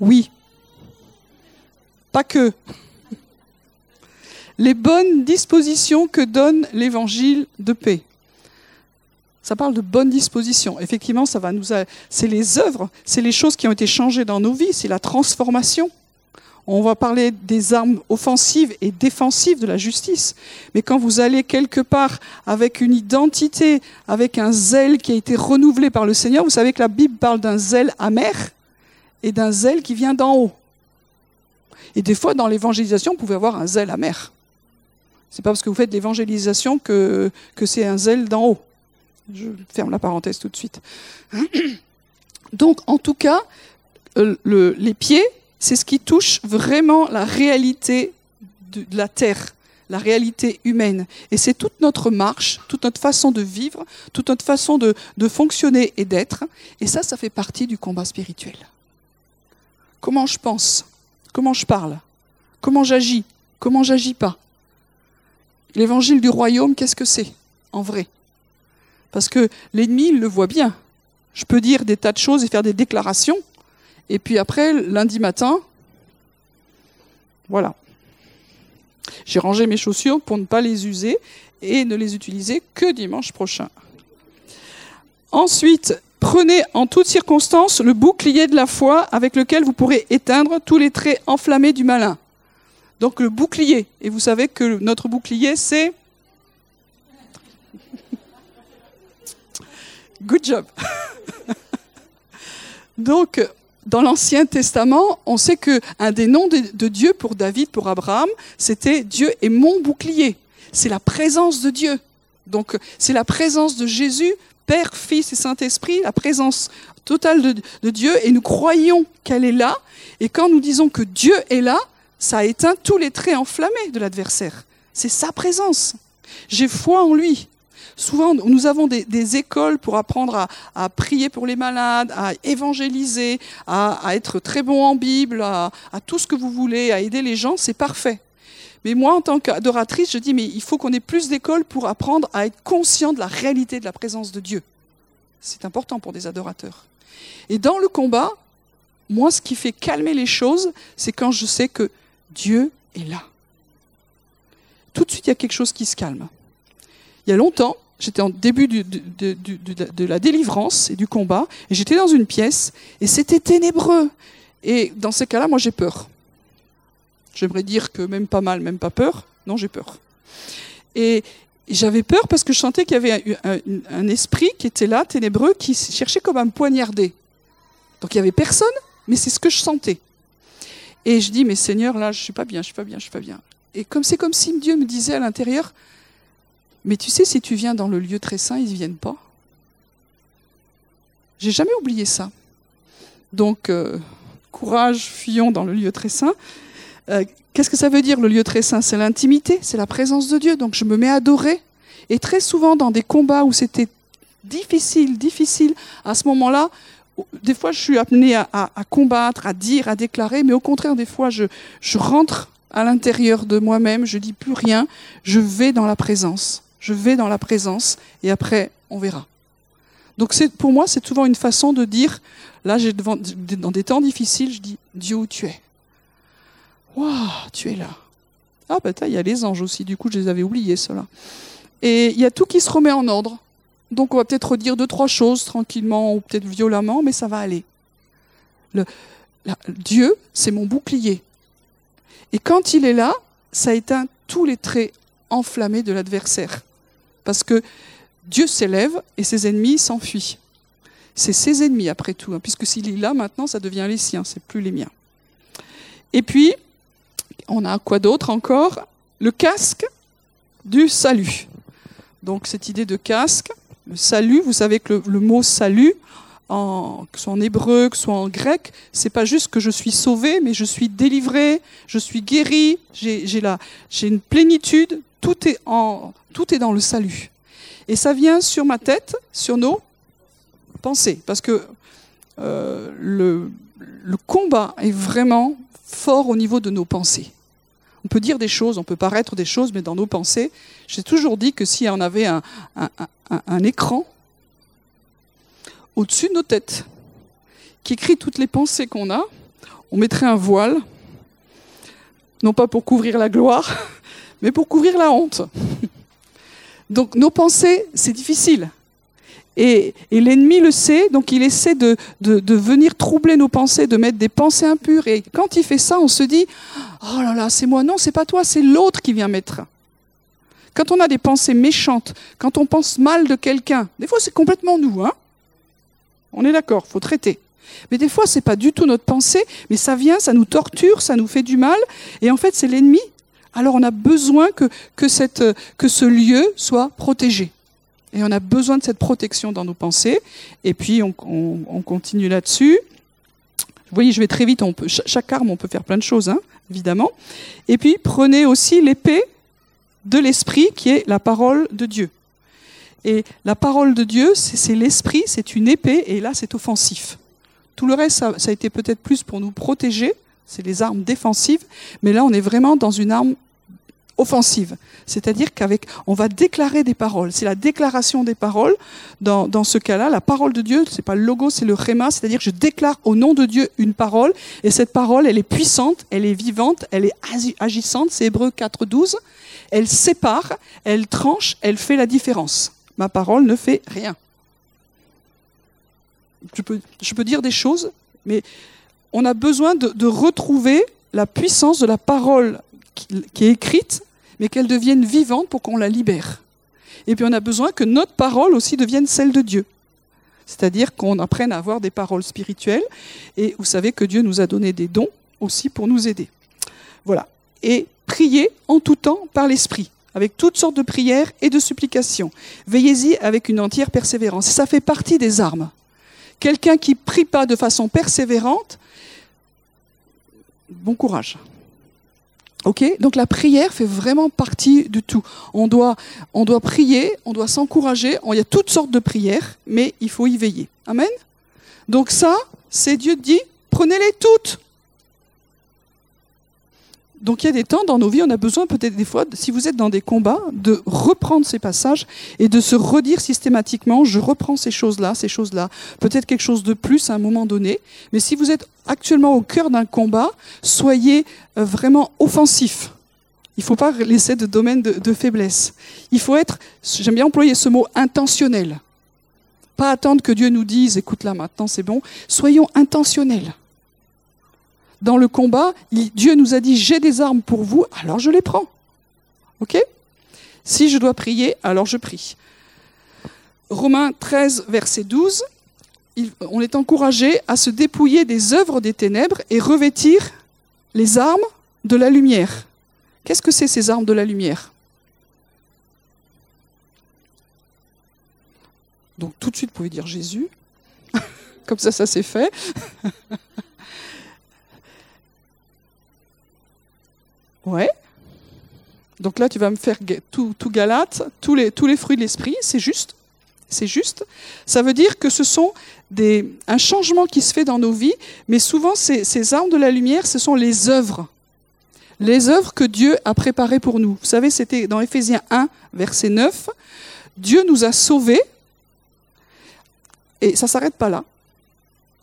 Speaker 1: Oui. Pas que. Les bonnes dispositions que donne l'évangile de paix. Ça parle de bonnes dispositions. Effectivement, ça va nous. C'est les œuvres, c'est les choses qui ont été changées dans nos vies, c'est la transformation. On va parler des armes offensives et défensives de la justice. Mais quand vous allez quelque part avec une identité, avec un zèle qui a été renouvelé par le Seigneur, vous savez que la Bible parle d'un zèle amer et d'un zèle qui vient d'en haut. Et des fois, dans l'évangélisation, vous pouvez avoir un zèle amer. C'est pas parce que vous faites l'évangélisation que, c'est un zèle d'en haut. Je ferme la parenthèse tout de suite. Donc, en tout cas, euh, les pieds, c'est ce qui touche vraiment la réalité de, la terre, la réalité humaine. Et c'est toute notre marche, toute notre façon de vivre, toute notre façon de, de fonctionner et d'être. Et ça, ça fait partie du combat spirituel. Comment je pense Comment je parle? Comment j'agis? Comment j'agis pas? L'évangile du royaume, qu'est-ce que c'est en vrai? Parce que l'ennemi, il le voit bien. Je peux dire des tas de choses et faire des déclarations, et puis après, lundi matin, voilà. J'ai rangé mes chaussures pour ne pas les user et ne les utiliser que dimanche prochain. Ensuite, prenez en toutes circonstances le bouclier de la foi avec lequel vous pourrez éteindre tous les traits enflammés du malin. Donc le bouclier. Et vous savez que notre bouclier, c'est... Good job. Donc, dans l'Ancien Testament, on sait que un des noms de, Dieu pour David, pour Abraham, c'était Dieu est mon bouclier. C'est la présence de Dieu. Donc, c'est la présence de Jésus, Père, Fils et Saint-Esprit, la présence totale de, Dieu, et nous croyons qu'elle est là. Et quand nous disons que Dieu est là, ça éteint tous les traits enflammés de l'adversaire. C'est sa présence. J'ai foi en lui. Souvent, nous avons des, écoles pour apprendre à, prier pour les malades, à évangéliser, à, être très bon en Bible, à, tout ce que vous voulez, à aider les gens, c'est parfait. Mais moi, en tant qu'adoratrice, je dis, mais il faut qu'on ait plus d'écoles pour apprendre à être conscient de la réalité de la présence de Dieu. C'est important pour des adorateurs. Et dans le combat, moi, ce qui fait calmer les choses, c'est quand je sais que Dieu est là. Tout de suite, il y a quelque chose qui se calme. Il y a longtemps, j'étais en début de, la délivrance et du combat, et j'étais dans une pièce, et c'était ténébreux. Et dans ces cas-là, moi j'ai peur. J'aimerais dire que même pas mal, même pas peur. Non, j'ai peur. Et j'avais peur parce que je sentais qu'il y avait un, esprit qui était là, ténébreux, qui cherchait comme à me poignarder. Donc il y avait personne, mais c'est ce que je sentais. Et je dis, mais Seigneur, là, je suis pas bien, je suis pas bien, je suis pas bien. Et comme c'est comme si Dieu me disait à l'intérieur, mais tu sais, si tu viens dans le lieu très saint, ils ne viennent pas. J'ai jamais oublié ça. Donc, euh, courage, fuyons dans le lieu très saint. Euh, qu'est-ce que ça veut dire le lieu très saint? C'est l'intimité, c'est la présence de Dieu. Donc, je me mets à adorer. Et très souvent, dans des combats où c'était difficile, difficile, à ce moment-là, des fois, je suis amenée à, combattre, à dire, à déclarer, mais au contraire, des fois, je, je rentre à l'intérieur de moi-même, je dis plus rien, je vais dans la présence je vais dans la présence et après, on verra. Donc pour moi, c'est souvent une façon de dire, là, dans des temps difficiles, je dis, Dieu, où tu es? Waouh, tu es là. Ah, ben, il y a les anges aussi, du coup, je les avais oubliés, ceux-là. Et il y a tout qui se remet en ordre. Donc on va peut-être redire deux, trois choses tranquillement ou peut-être violemment, mais ça va aller. Le, Dieu, c'est mon bouclier. Et quand il est là, ça éteint tous les traits enflammés de l'adversaire parce que Dieu s'élève et ses ennemis s'enfuient. C'est ses ennemis après tout, hein, puisque s'il est là maintenant, ça devient les siens, c'est plus les miens. Et puis, on a quoi d'autre encore? Le casque du salut. Donc cette idée de casque, le salut, vous savez que le, mot salut, que ce soit en hébreu, que ce soit en grec, c'est pas juste que je suis sauvé, mais je suis délivré, je suis guéri, j'ai une plénitude, tout est, dans le salut. Et ça vient sur ma tête, sur nos pensées, parce que euh, le combat est vraiment fort au niveau de nos pensées. On peut dire des choses, on peut paraître des choses, mais dans nos pensées, j'ai toujours dit que si on avait un, écran au-dessus de nos têtes qui écrit toutes les pensées qu'on a, on mettrait un voile, non pas pour couvrir la gloire, mais pour couvrir la honte. Donc nos pensées, c'est difficile. Et, l'ennemi le sait, donc il essaie de, venir troubler nos pensées, de mettre des pensées impures. Et quand il fait ça, on se dit Oh là là, c'est moi. Non, c'est pas toi, c'est l'autre qui vient mettre. Quand on a des pensées méchantes, quand on pense mal de quelqu'un, des fois c'est complètement nous, hein On est d'accord, faut traiter. Mais des fois, c'est pas du tout notre pensée, mais ça vient, ça nous torture, ça nous fait du mal, et en fait, c'est l'ennemi. Alors, on a besoin que, que, ce lieu soit protégé. Et on a besoin de cette protection dans nos pensées. Et puis, on, continue là-dessus. Vous voyez, je vais très vite. Chaque arme, on peut faire plein de choses, hein, évidemment. Et puis, prenez aussi l'épée de l'esprit qui est la parole de Dieu. Et la parole de Dieu, c'est l'esprit, c'est une épée, et là, c'est offensif. Tout le reste, ça a été peut-être plus pour nous protéger, c'est les armes défensives, mais là, on est vraiment dans une arme offensive. C'est-à-dire qu'avec, on va déclarer des paroles. C'est la déclaration des paroles. Dans, ce cas-là, la parole de Dieu, c'est pas le logo, c'est le réma. C'est-à-dire je déclare au nom de Dieu une parole. Et cette parole, elle est puissante, elle est vivante, elle est agissante. C'est Hébreu 4, 12. Elle sépare, elle tranche, elle fait la différence. Ma parole ne fait rien. Je peux, je peux dire des choses, mais on a besoin de, de retrouver la puissance de la parole qui est écrite, mais qu'elle devienne vivante pour qu'on la libère. Et puis on a besoin que notre parole aussi devienne celle de Dieu. C'est-à-dire qu'on apprenne à avoir des paroles spirituelles. Et vous savez que Dieu nous a donné des dons aussi pour nous aider. Voilà. Et prier en tout temps par l'Esprit, avec toutes sortes de prières et de supplications. Veillez-y avec une entière persévérance. ça fait partie des armes. Quelqu'un qui prie pas de façon persévérante, bon courage. Ok, donc la prière fait vraiment partie du tout. On doit, on doit prier, on doit s'encourager. Il y a toutes sortes de prières, mais il faut y veiller. Amen? Donc ça, c'est Dieu dit, prenez-les toutes. Donc il y a des temps dans nos vies, on a besoin peut-être des fois, si vous êtes dans des combats, de reprendre ces passages et de se redire systématiquement, je reprends ces choses-là, ces choses-là, peut-être quelque chose de plus à un moment donné. Mais si vous êtes actuellement au cœur d'un combat, soyez euh, vraiment offensif. Il ne faut pas laisser de domaine de, de faiblesse. Il faut être, j'aime bien employer ce mot, intentionnel. Pas attendre que Dieu nous dise, écoute là maintenant c'est bon. Soyons intentionnels dans le combat, Dieu nous a dit j'ai des armes pour vous, alors je les prends. OK? Si je dois prier, alors je prie. Romains 13, verset 12, on est encouragé à se dépouiller des œuvres des ténèbres et revêtir les armes de la lumière. Qu'est-ce que c'est ces armes de la lumière? Donc tout de suite, vous pouvez dire Jésus. Comme ça, ça s'est fait. Ouais. Donc là, tu vas me faire tout, tout Galate, tous les, tous les fruits de l'esprit, c'est juste. C'est juste. Ça veut dire que ce sont des, un changement qui se fait dans nos vies, mais souvent, ces, armes de la lumière, ce sont les œuvres. Les œuvres que Dieu a préparées pour nous. Vous savez, c'était dans Éphésiens 1, verset 9. Dieu nous a sauvés, et ça ne s'arrête pas là,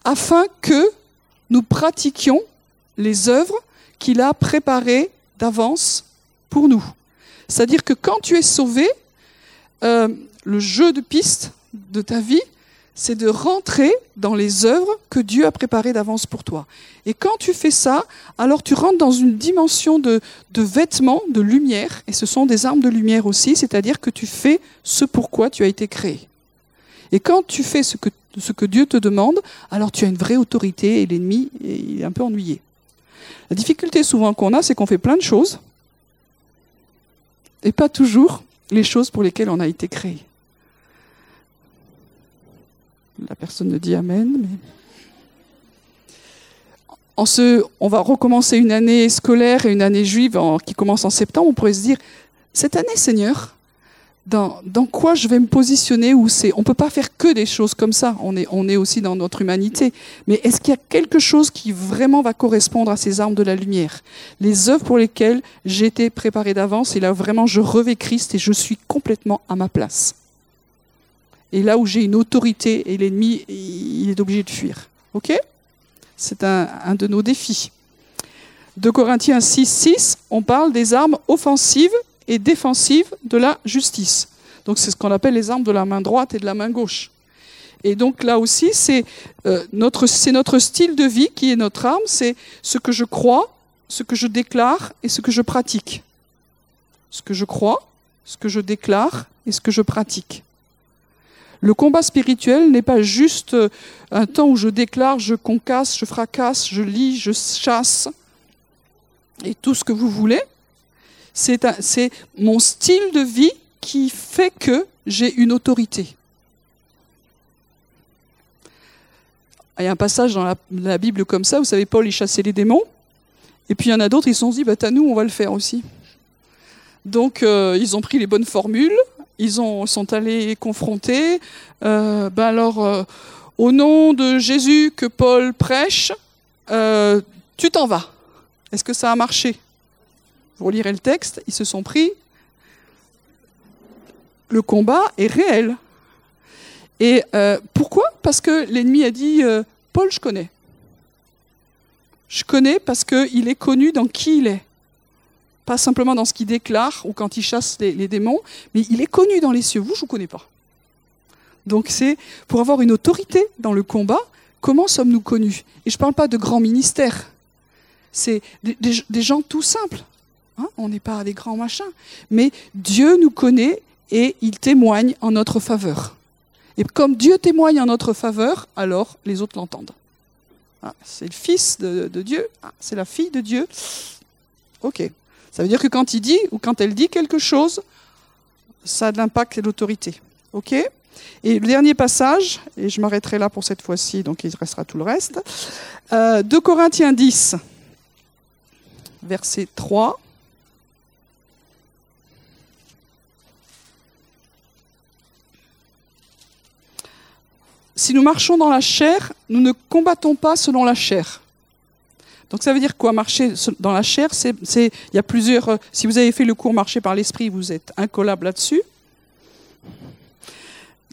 Speaker 1: afin que nous pratiquions les œuvres qu'il a préparées d'avance pour nous. C'est-à-dire que quand tu es sauvé, euh, le jeu de piste de ta vie, c'est de rentrer dans les œuvres que Dieu a préparées d'avance pour toi. Et quand tu fais ça, alors tu rentres dans une dimension de, vêtements, de lumière, et ce sont des armes de lumière aussi, c'est-à-dire que tu fais ce pourquoi tu as été créé. Et quand tu fais ce, que, ce que Dieu te demande, alors tu as une vraie autorité et l'ennemi est un peu ennuyé. La difficulté souvent qu'on a, c'est qu'on fait plein de choses et pas toujours les choses pour lesquelles on a été créé. La personne ne dit Amen, mais en ce, on va recommencer une année scolaire et une année juive qui commence en septembre. On pourrait se dire cette année, Seigneur, dans, quoi je vais me positionner On peut pas faire que des choses comme ça. On est, aussi dans notre humanité. Mais est-ce qu'il y a quelque chose qui vraiment va correspondre à ces armes de la lumière? Les œuvres pour lesquelles j'ai été préparé d'avance et là vraiment je revais Christ et je suis complètement à ma place. Et là où j'ai une autorité et l'ennemi, il est obligé de fuir. OK? C'est un de nos défis. De Corinthiens 6, 6, on parle des armes offensives et défensive de la justice. Donc c'est ce qu'on appelle les armes de la main droite et de la main gauche. Et donc là aussi, c'est euh, notre, notre style de vie qui est notre arme, c'est ce que je crois, ce que je déclare et ce que je pratique. Ce que je crois, ce que je déclare et ce que je pratique. Le combat spirituel n'est pas juste euh, un temps où je déclare, je concasse, je fracasse, je lis, je chasse et tout ce que vous voulez. C'est mon style de vie qui fait que j'ai une autorité. Il y a un passage dans la, Bible comme ça, vous savez, Paul, il chassait les démons, et puis il y en a d'autres, ils se sont dit, bah, à nous, on va le faire aussi. Donc, euh, ils ont pris les bonnes formules, ils ont, sont allés confronter. Ben alors, euh, au nom de Jésus que Paul prêche, tu t'en vas. Est-ce que ça a marché? Vous lirez le texte, ils se sont pris. Le combat est réel. Et euh, pourquoi? Parce que l'ennemi a dit euh, Paul, je connais. Je connais parce qu'il est connu dans qui il est. Pas simplement dans ce qu'il déclare ou quand il chasse les, démons, mais il est connu dans les cieux. Vous, je ne vous connais pas. Donc c'est pour avoir une autorité dans le combat, comment sommes-nous connus? Et je ne parle pas de grands ministères. C'est des gens tout simples. Hein, on n'est pas des grands machins. Mais Dieu nous connaît et il témoigne en notre faveur. Et comme Dieu témoigne en notre faveur, alors les autres l'entendent. Ah, c'est le fils de, Dieu, ah, c'est la fille de Dieu. Ok. Ça veut dire que quand il dit ou quand elle dit quelque chose, ça a de l'impact et de l'autorité. Ok Et le dernier passage, et je m'arrêterai là pour cette fois-ci, donc il restera tout le reste. Euh, 2 Corinthiens 10, verset 3. Si nous marchons dans la chair, nous ne combattons pas selon la chair. Donc ça veut dire quoi marcher dans la chair? C'est il y a plusieurs. Euh, si vous avez fait le cours marcher par l'esprit, vous êtes incollable là-dessus.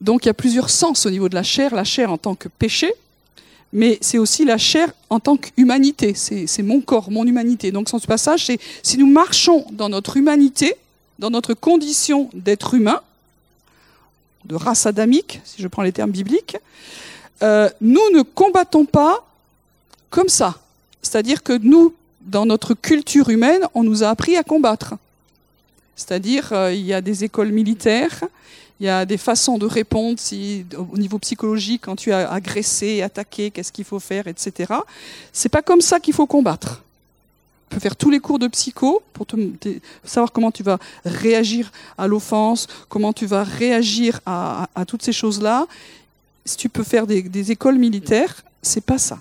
Speaker 1: Donc il y a plusieurs sens au niveau de la chair. La chair en tant que péché, mais c'est aussi la chair en tant qu'humanité. C'est mon corps, mon humanité. Donc ce passage, c'est si nous marchons dans notre humanité, dans notre condition d'être humain, de race adamique, si je prends les termes bibliques, euh, nous ne combattons pas comme ça. C'est-à-dire que nous, dans notre culture humaine, on nous a appris à combattre. C'est-à-dire, euh, il y a des écoles militaires, il y a des façons de répondre si, au niveau psychologique, quand tu as agressé, attaqué, qu'est-ce qu'il faut faire, etc. C'est pas comme ça qu'il faut combattre. Tu peux faire tous les cours de psycho pour savoir comment tu vas réagir à l'offense, comment tu vas réagir à, toutes ces choses-là. Si tu peux faire des, écoles militaires, c'est pas ça.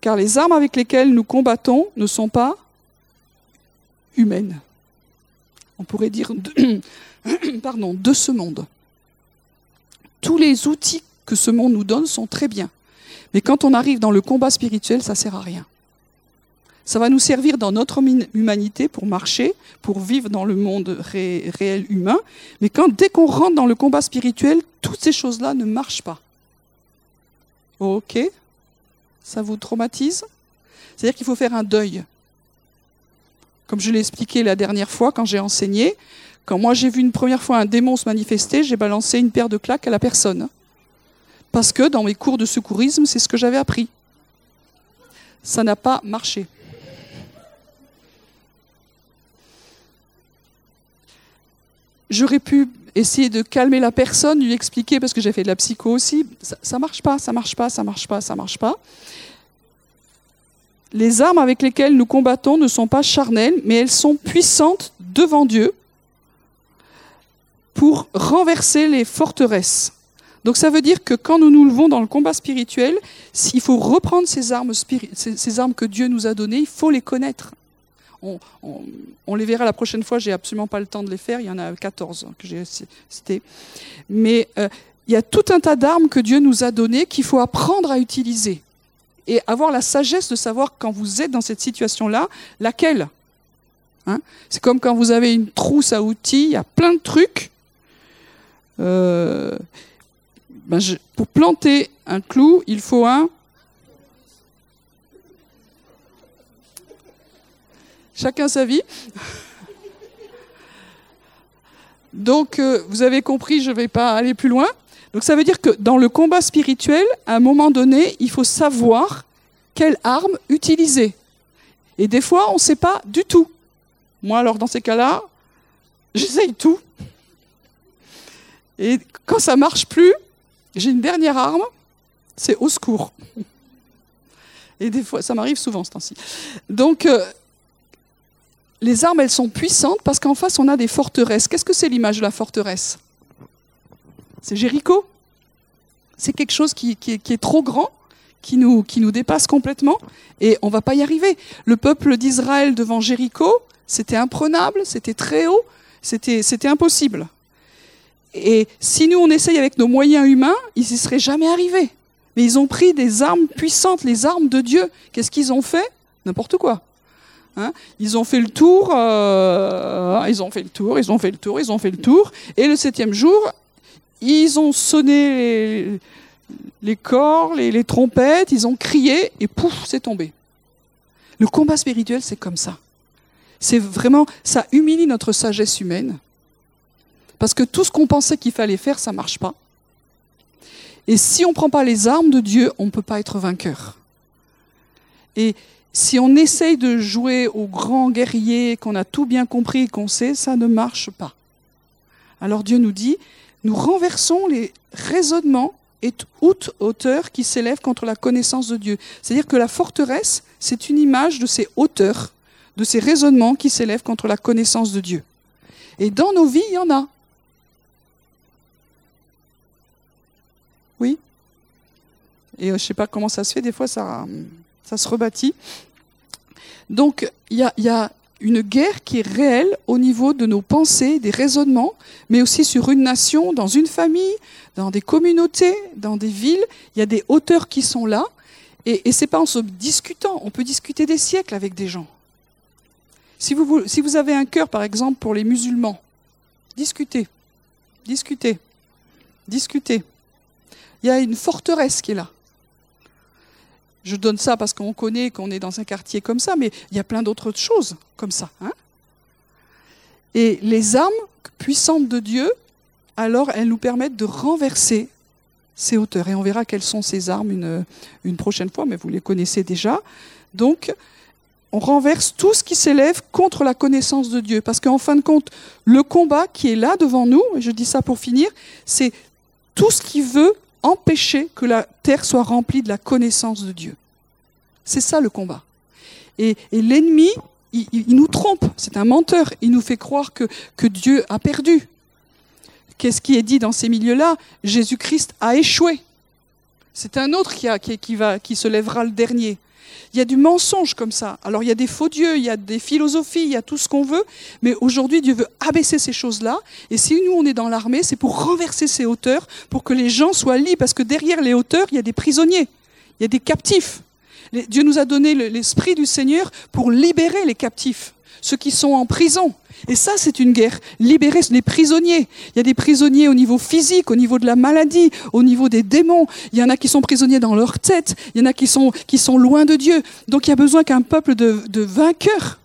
Speaker 1: Car les armes avec lesquelles nous combattons ne sont pas humaines. On pourrait dire de, pardon, de ce monde. Tous les outils que ce monde nous donne sont très bien. Mais quand on arrive dans le combat spirituel, ça sert à rien. Ça va nous servir dans notre humanité pour marcher, pour vivre dans le monde réel humain. Mais quand, dès qu'on rentre dans le combat spirituel, toutes ces choses-là ne marchent pas. Ok Ça vous traumatise? C'est-à-dire qu'il faut faire un deuil. Comme je l'ai expliqué la dernière fois quand j'ai enseigné, quand moi j'ai vu une première fois un démon se manifester, j'ai balancé une paire de claques à la personne. Parce que dans mes cours de secourisme, c'est ce que j'avais appris. Ça n'a pas marché. J'aurais pu essayer de calmer la personne, lui expliquer, parce que j'ai fait de la psycho aussi, ça, ça marche pas, ça marche pas, ça marche pas, ça marche pas. Les armes avec lesquelles nous combattons ne sont pas charnelles, mais elles sont puissantes devant Dieu pour renverser les forteresses. Donc ça veut dire que quand nous nous levons dans le combat spirituel, s'il faut reprendre ces armes, ces armes que Dieu nous a données, il faut les connaître. On, les verra la prochaine fois, j'ai absolument pas le temps de les faire, il y en a 14 que j'ai cité. Mais euh, il y a tout un tas d'armes que Dieu nous a données qu'il faut apprendre à utiliser. Et avoir la sagesse de savoir quand vous êtes dans cette situation-là, laquelle. Hein C'est comme quand vous avez une trousse à outils, il y a plein de trucs. Euh, ben pour planter un clou, il faut un Chacun sa vie. Donc, euh, vous avez compris, je ne vais pas aller plus loin. Donc, ça veut dire que dans le combat spirituel, à un moment donné, il faut savoir quelle arme utiliser. Et des fois, on ne sait pas du tout. Moi, alors, dans ces cas-là, j'essaye tout. Et quand ça marche plus, j'ai une dernière arme, c'est au secours. Et des fois, ça m'arrive souvent ce temps-ci. Donc, euh, les armes, elles sont puissantes parce qu'en face, on a des forteresses. Qu'est-ce que c'est l'image de la forteresse? C'est Jéricho? C'est quelque chose qui, est, trop grand, qui nous, dépasse complètement, et on va pas y arriver. Le peuple d'Israël devant Jéricho, c'était imprenable, c'était très haut, c'était impossible. Et si nous, on essaye avec nos moyens humains, ils n'y seraient jamais arrivés. Mais ils ont pris des armes puissantes, les armes de Dieu. Qu'est-ce qu'ils ont fait? N'importe quoi. Hein ils ont fait le tour, euh, ils ont fait le tour, ils ont fait le tour, ils ont fait le tour. Et le septième jour, ils ont sonné les, corps, les, les trompettes, ils ont crié et pouf, c'est tombé. Le combat spirituel, c'est comme ça. C'est vraiment, ça humilie notre sagesse humaine. Parce que tout ce qu'on pensait qu'il fallait faire, ça ne marche pas. Et si on ne prend pas les armes de Dieu, on ne peut pas être vainqueur. Et si on essaye de jouer au grand guerrier, qu'on a tout bien compris, qu'on sait, ça ne marche pas. Alors Dieu nous dit, nous renversons les raisonnements et toute hauteur qui s'élèvent contre la connaissance de Dieu. C'est-à-dire que la forteresse, c'est une image de ces hauteurs, de ces raisonnements qui s'élèvent contre la connaissance de Dieu. Et dans nos vies, il y en a. Oui? Et euh, je ne sais pas comment ça se fait, des fois ça, ça se rebâtit. Donc il y a, une guerre qui est réelle au niveau de nos pensées, des raisonnements, mais aussi sur une nation, dans une famille, dans des communautés, dans des villes. Il y a des hauteurs qui sont là. Et, et c'est pas en se discutant. On peut discuter des siècles avec des gens. Si vous avez un cœur, par exemple, pour les musulmans, discutez, discutez, discutez. Il y a une forteresse qui est là. Je donne ça parce qu'on connaît qu'on est dans un quartier comme ça, mais il y a plein d'autres choses comme ça. Hein. et les armes puissantes de Dieu, alors elles nous permettent de renverser ces hauteurs. Et on verra quelles sont ces armes une, une prochaine fois, mais vous les connaissez déjà. Donc, on renverse tout ce qui s'élève contre la connaissance de Dieu. Parce qu'en fin de compte, le combat qui est là devant nous, et je dis ça pour finir, c'est tout ce qui veut empêcher que la terre soit remplie de la connaissance de Dieu. C'est ça le combat. Et, l'ennemi, il, nous trompe, c'est un menteur, il nous fait croire que, Dieu a perdu. Qu'est-ce qui est dit dans ces milieux-là? Jésus-Christ a échoué. C'est un autre qui, va, qui se lèvera le dernier. Il y a du mensonge comme ça. Alors il y a des faux dieux, il y a des philosophies, il y a tout ce qu'on veut, mais aujourd'hui Dieu veut abaisser ces choses-là. Et si nous on est dans l'armée, c'est pour renverser ces hauteurs, pour que les gens soient libres, parce que derrière les hauteurs, il y a des prisonniers, il y a des captifs. Dieu nous a donné l'esprit du Seigneur pour libérer les captifs, ceux qui sont en prison. Et ça, c'est une guerre. Libérer les prisonniers. Il y a des prisonniers au niveau physique, au niveau de la maladie, au niveau des démons. Il y en a qui sont prisonniers dans leur tête. Il y en a qui sont, loin de Dieu. Donc il y a besoin qu'un peuple de, de vainqueurs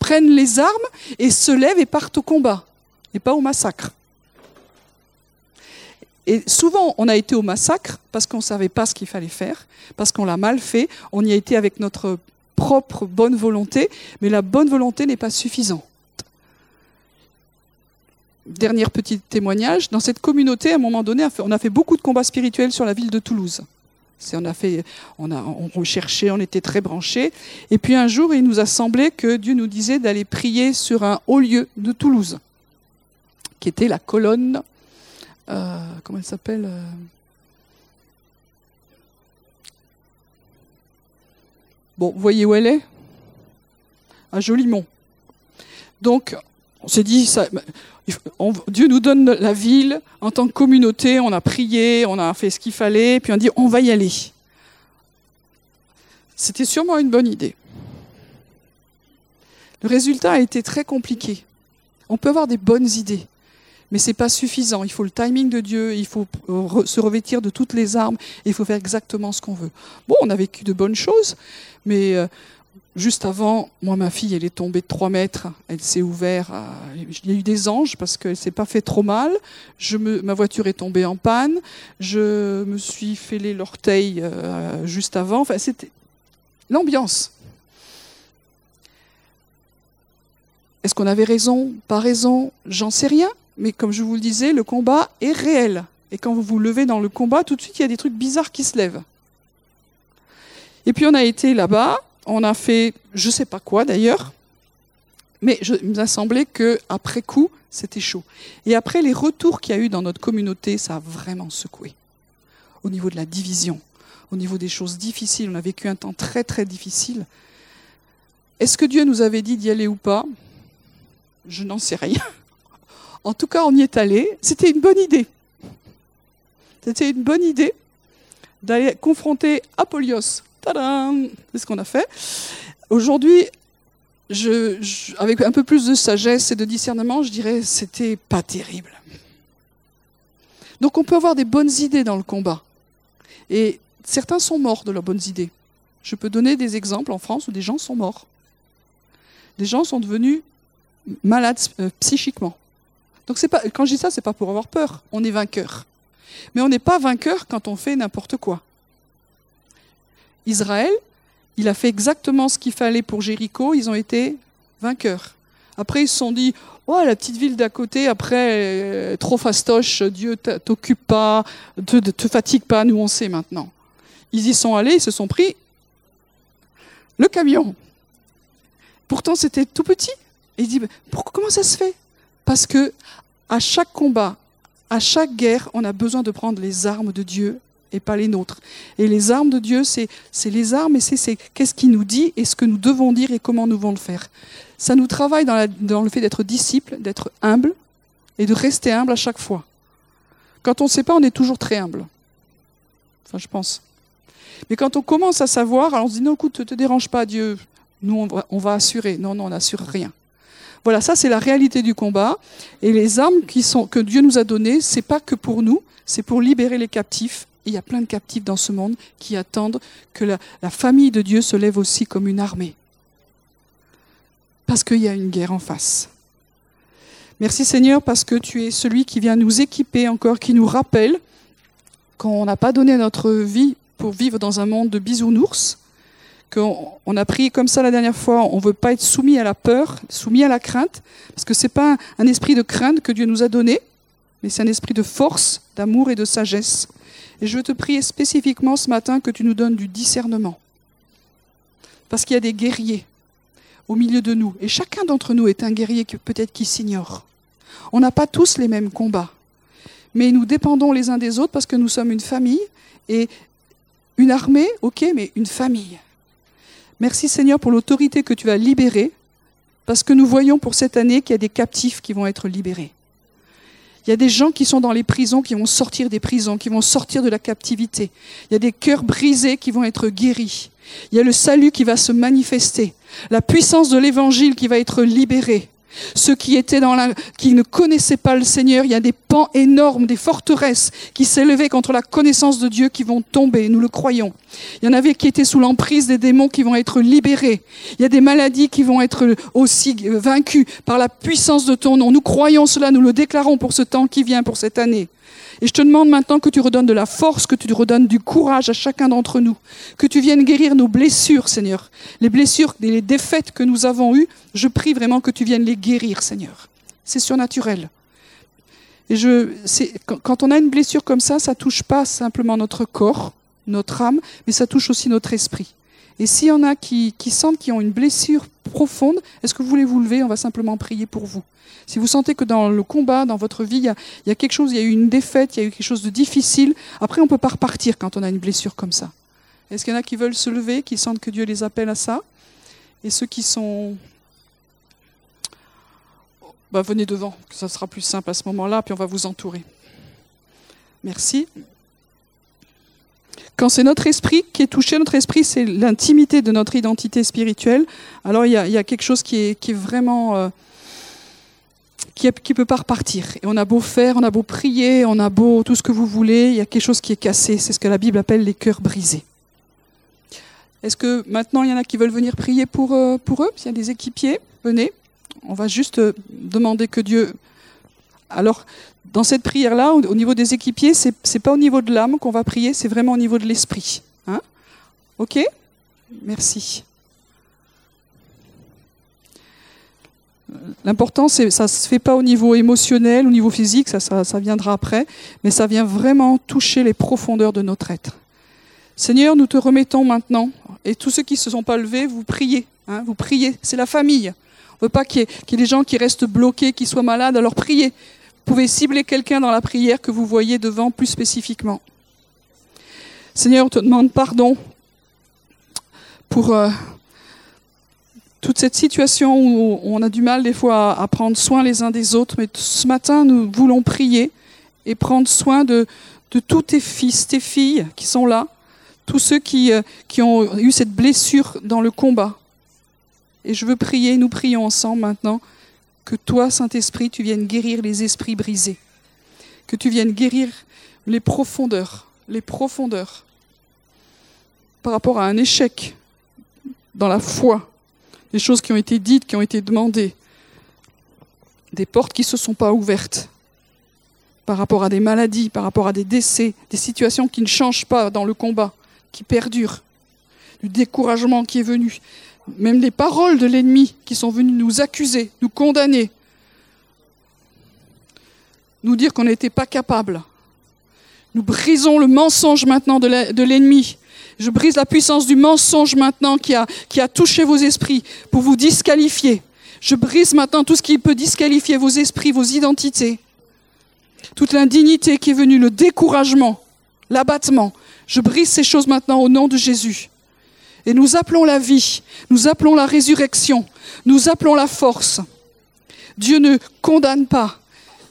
Speaker 1: prenne les armes et se lève et parte au combat. Et pas au massacre. Et souvent, on a été au massacre parce qu'on ne savait pas ce qu'il fallait faire, parce qu'on l'a mal fait. On y a été avec notre propre bonne volonté, mais la bonne volonté n'est pas suffisante. dernier petit témoignage. Dans cette communauté, à un moment donné, on a fait beaucoup de combats spirituels sur la ville de Toulouse. On a fait, on a, on recherchait, on était très branchés. Et puis un jour, il nous a semblé que Dieu nous disait d'aller prier sur un haut lieu de Toulouse, qui était la colonne, euh, comment elle s'appelle Bon, vous voyez où elle est? À Jolimont. Donc, on s'est dit, ça, Dieu nous donne la ville en tant que communauté, on a prié, on a fait ce qu'il fallait, puis on dit, on va y aller. C'était sûrement une bonne idée. Le résultat a été très compliqué. On peut avoir des bonnes idées, mais ce n'est pas suffisant. Il faut le timing de Dieu, il faut se revêtir de toutes les armes, il faut faire exactement ce qu'on veut. Bon, on a vécu de bonnes choses, mais euh, juste avant, moi, ma fille, elle est tombée de 3 mètres. Elle s'est ouverte. Il y a eu des anges parce qu'elle ne s'est pas fait trop mal. Ma voiture est tombée en panne. Je me suis fêlé l'orteil euh, juste avant. Enfin, c'était l'ambiance. Est-ce qu'on avait raison? Pas raison? J'en sais rien. Mais comme je vous le disais, le combat est réel. Et quand vous vous levez dans le combat, tout de suite, il y a des trucs bizarres qui se lèvent. Et puis on a été là-bas, on a fait je ne sais pas quoi d'ailleurs, mais il nous a semblé qu'après coup, c'était chaud. Et après les retours qu'il y a eu dans notre communauté, ça a vraiment secoué. Au niveau de la division, au niveau des choses difficiles, on a vécu un temps très très difficile. Est-ce que Dieu nous avait dit d'y aller ou pas? Je n'en sais rien. En tout cas, on y est allé. C'était une bonne idée. C'était une bonne idée d'aller confronter Apollyon Tadam C'est ce qu'on a fait. Aujourd'hui, je, avec un peu plus de sagesse et de discernement, je dirais c'était pas terrible. Donc on peut avoir des bonnes idées dans le combat. Et certains sont morts de leurs bonnes idées. Je peux donner des exemples en France où des gens sont morts. Des gens sont devenus malades euh, psychiquement. Donc c'est pas, quand je dis ça, c'est pas pour avoir peur. On est vainqueur. Mais on n'est pas vainqueur quand on fait n'importe quoi. Israël, il a fait exactement ce qu'il fallait pour Jéricho, ils ont été vainqueurs. Après, ils se sont dit, oh, la petite ville d'à côté, après, trop fastoche, Dieu t'occupe pas, te, te fatigue pas, nous on sait maintenant. Ils y sont allés, ils se sont pris le camion. Pourtant, c'était tout petit. Et il dit, pourquoi, comment ça se fait? Parce que à chaque combat, à chaque guerre, on a besoin de prendre les armes de Dieu et pas les nôtres. Et les armes de Dieu, c'est les armes et c'est qu'est-ce qu'il nous dit et ce que nous devons dire et comment nous devons le faire. Ça nous travaille dans, le fait d'être disciple, d'être humble et de rester humble à chaque fois. Quand on ne sait pas, on est toujours très humble. Enfin, je pense. Mais quand on commence à savoir, alors on se dit non, écoute, ne te dérange pas, Dieu. Nous, on va, on va assurer. Non, non, on n'assure rien. Voilà, ça c'est la réalité du combat. Et les armes que Dieu nous a données, c'est pas que pour nous, c'est pour libérer les captifs il y a plein de captifs dans ce monde qui attendent que la, la famille de Dieu se lève aussi comme une armée. Parce qu'il y a une guerre en face. Merci Seigneur parce que tu es celui qui vient nous équiper encore, qui nous rappelle qu'on n'a pas donné notre vie pour vivre dans un monde de bisounours, qu'on a pris comme ça la dernière fois, on ne veut pas être soumis à la peur, soumis à la crainte, parce que ce n'est pas un esprit de crainte que Dieu nous a donné, mais c'est un esprit de force, d'amour et de sagesse. Et je veux te prier spécifiquement ce matin que tu nous donnes du discernement. Parce qu'il y a des guerriers au milieu de nous. Et chacun d'entre nous est un guerrier que peut-être qui s'ignore. On n'a pas tous les mêmes combats. Mais nous dépendons les uns des autres parce que nous sommes une famille. Et une armée, ok, mais une famille. Merci Seigneur pour l'autorité que tu vas libérer. Parce que nous voyons pour cette année qu'il y a des captifs qui vont être libérés. Il y a des gens qui sont dans les prisons, qui vont sortir des prisons, qui vont sortir de la captivité. Il y a des cœurs brisés qui vont être guéris. Il y a le salut qui va se manifester. La puissance de l'évangile qui va être libérée. Ceux qui étaient dans la, qui ne connaissaient pas le Seigneur, il y a des pans énormes, des forteresses qui s'élevaient contre la connaissance de Dieu qui vont tomber, nous le croyons. Il y en avait qui étaient sous l'emprise des démons qui vont être libérés. Il y a des maladies qui vont être aussi vaincues par la puissance de ton nom. Nous croyons cela, nous le déclarons pour ce temps qui vient, pour cette année. Et je te demande maintenant que tu redonnes de la force, que tu redonnes du courage à chacun d'entre nous, que tu viennes guérir nos blessures, Seigneur. Les blessures et les défaites que nous avons eues, je prie vraiment que tu viennes les guérir, Seigneur. C'est surnaturel. Et je, quand on a une blessure comme ça, ça touche pas simplement notre corps, notre âme, mais ça touche aussi notre esprit. Et s'il y en a qui, sentent qu'ils ont une blessure profonde, est-ce que vous voulez vous lever? On va simplement prier pour vous. Si vous sentez que dans le combat, dans votre vie, il y, a, il y a quelque chose, il y a eu une défaite, il y a eu quelque chose de difficile, après on ne peut pas repartir quand on a une blessure comme ça. Est-ce qu'il y en a qui veulent se lever, qui sentent que Dieu les appelle à ça? Et ceux qui sont... Bah, venez devant, que ça sera plus simple à ce moment-là, puis on va vous entourer. Merci. Quand c'est notre esprit qui est touché, notre esprit, c'est l'intimité de notre identité spirituelle, alors il y a, quelque chose qui est, vraiment... Euh, qui ne peut pas repartir. Et on a beau faire, on a beau prier, on a beau tout ce que vous voulez, il y a quelque chose qui est cassé. C'est ce que la Bible appelle les cœurs brisés. Est-ce que maintenant il y en a qui veulent venir prier pour, euh, pour eux? S'il y a des équipiers, venez. On va juste euh, demander que Dieu. Alors, dans cette prière-là, au niveau des équipiers, ce n'est pas au niveau de l'âme qu'on va prier, c'est vraiment au niveau de l'esprit. Hein ok? Merci. L'important, c'est ça se fait pas au niveau émotionnel, au niveau physique, ça, viendra après, mais ça vient vraiment toucher les profondeurs de notre être. Seigneur, nous te remettons maintenant, et tous ceux qui ne se sont pas levés, vous priez, hein, vous priez, c'est la famille. On ne veut pas qu'il y, ait des gens qui restent bloqués, qui soient malades, alors priez. Pouvez cibler quelqu'un dans la prière que vous voyez devant plus spécifiquement. Seigneur, on te demande pardon pour... Euh, toute cette situation où on a du mal des fois à, prendre soin les uns des autres, mais ce matin, nous voulons prier et prendre soin de, de tous tes fils, tes filles qui sont là, tous ceux qui, euh, qui ont eu cette blessure dans le combat. Et je veux prier, nous prions ensemble maintenant, que toi, Saint-Esprit, tu viennes guérir les esprits brisés, que tu viennes guérir les profondeurs, les profondeurs par rapport à un échec dans la foi, des choses qui ont été dites, qui ont été demandées, des portes qui ne se sont pas ouvertes par rapport à des maladies, par rapport à des décès, des situations qui ne changent pas dans le combat, qui perdurent, du découragement qui est venu, même des paroles de l'ennemi qui sont venues nous accuser, nous condamner, nous dire qu'on n'était pas capable. Nous brisons le mensonge maintenant de l'ennemi je brise la puissance du mensonge maintenant qui a, qui a touché vos esprits pour vous disqualifier. Je brise maintenant tout ce qui peut disqualifier vos esprits, vos identités. Toute l'indignité qui est venue, le découragement, l'abattement. Je brise ces choses maintenant au nom de Jésus. Et nous appelons la vie, nous appelons la résurrection, nous appelons la force. Dieu ne condamne pas.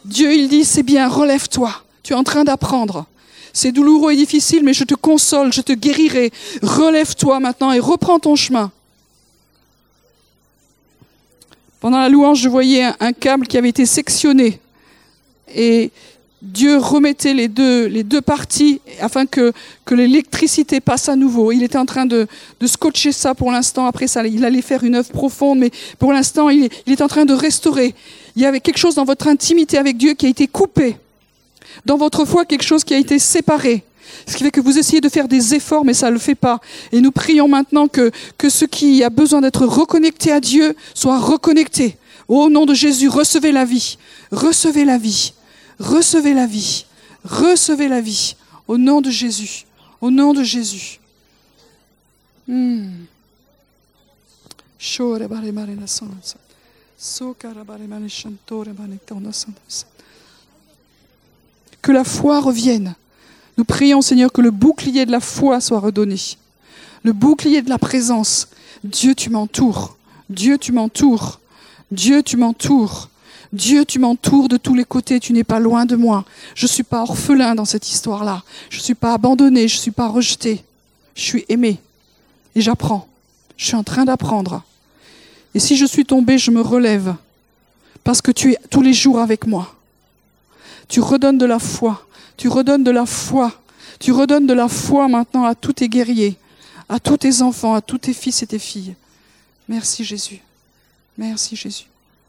Speaker 1: Dieu, il dit, c'est bien, relève-toi. Tu es en train d'apprendre. C'est douloureux et difficile, mais je te console, je te guérirai. Relève-toi maintenant et reprends ton chemin. Pendant la louange, je voyais un, câble qui avait été sectionné. Et Dieu remettait les deux, les deux parties afin que, que l'électricité passe à nouveau. Il était en train de, de scotcher ça pour l'instant. Après ça, il allait faire une œuvre profonde, mais pour l'instant, il, il est en train de restaurer. Il y avait quelque chose dans votre intimité avec Dieu qui a été coupé dans votre foi quelque chose qui a été séparé. Ce qui fait que vous essayez de faire des efforts, mais ça ne le fait pas. Et nous prions maintenant que, que ce qui a besoin d'être reconnecté à Dieu soit reconnecté. Au nom de Jésus, recevez la vie. Recevez la vie. Recevez la vie. Recevez la vie. Au nom de Jésus. Au nom de Jésus. Hmm. Que la foi revienne. Nous prions, Seigneur, que le bouclier de la foi soit redonné. Le bouclier de la présence. Dieu, tu m'entoures. Dieu, tu m'entoures. Dieu, tu m'entoures. Dieu, tu m'entoures de tous les côtés, tu n'es pas loin de moi. Je ne suis pas orphelin dans cette histoire-là. Je ne suis pas abandonné, je ne suis pas rejeté. Je suis aimé. Et j'apprends. Je suis en train d'apprendre. Et si je suis tombé, je me relève. Parce que tu es tous les jours avec moi. Tu redonnes de la foi. Tu redonnes de la foi. Tu redonnes de la foi maintenant à tous tes guerriers, à tous tes enfants, à tous tes fils et tes filles. Merci Jésus. Merci Jésus.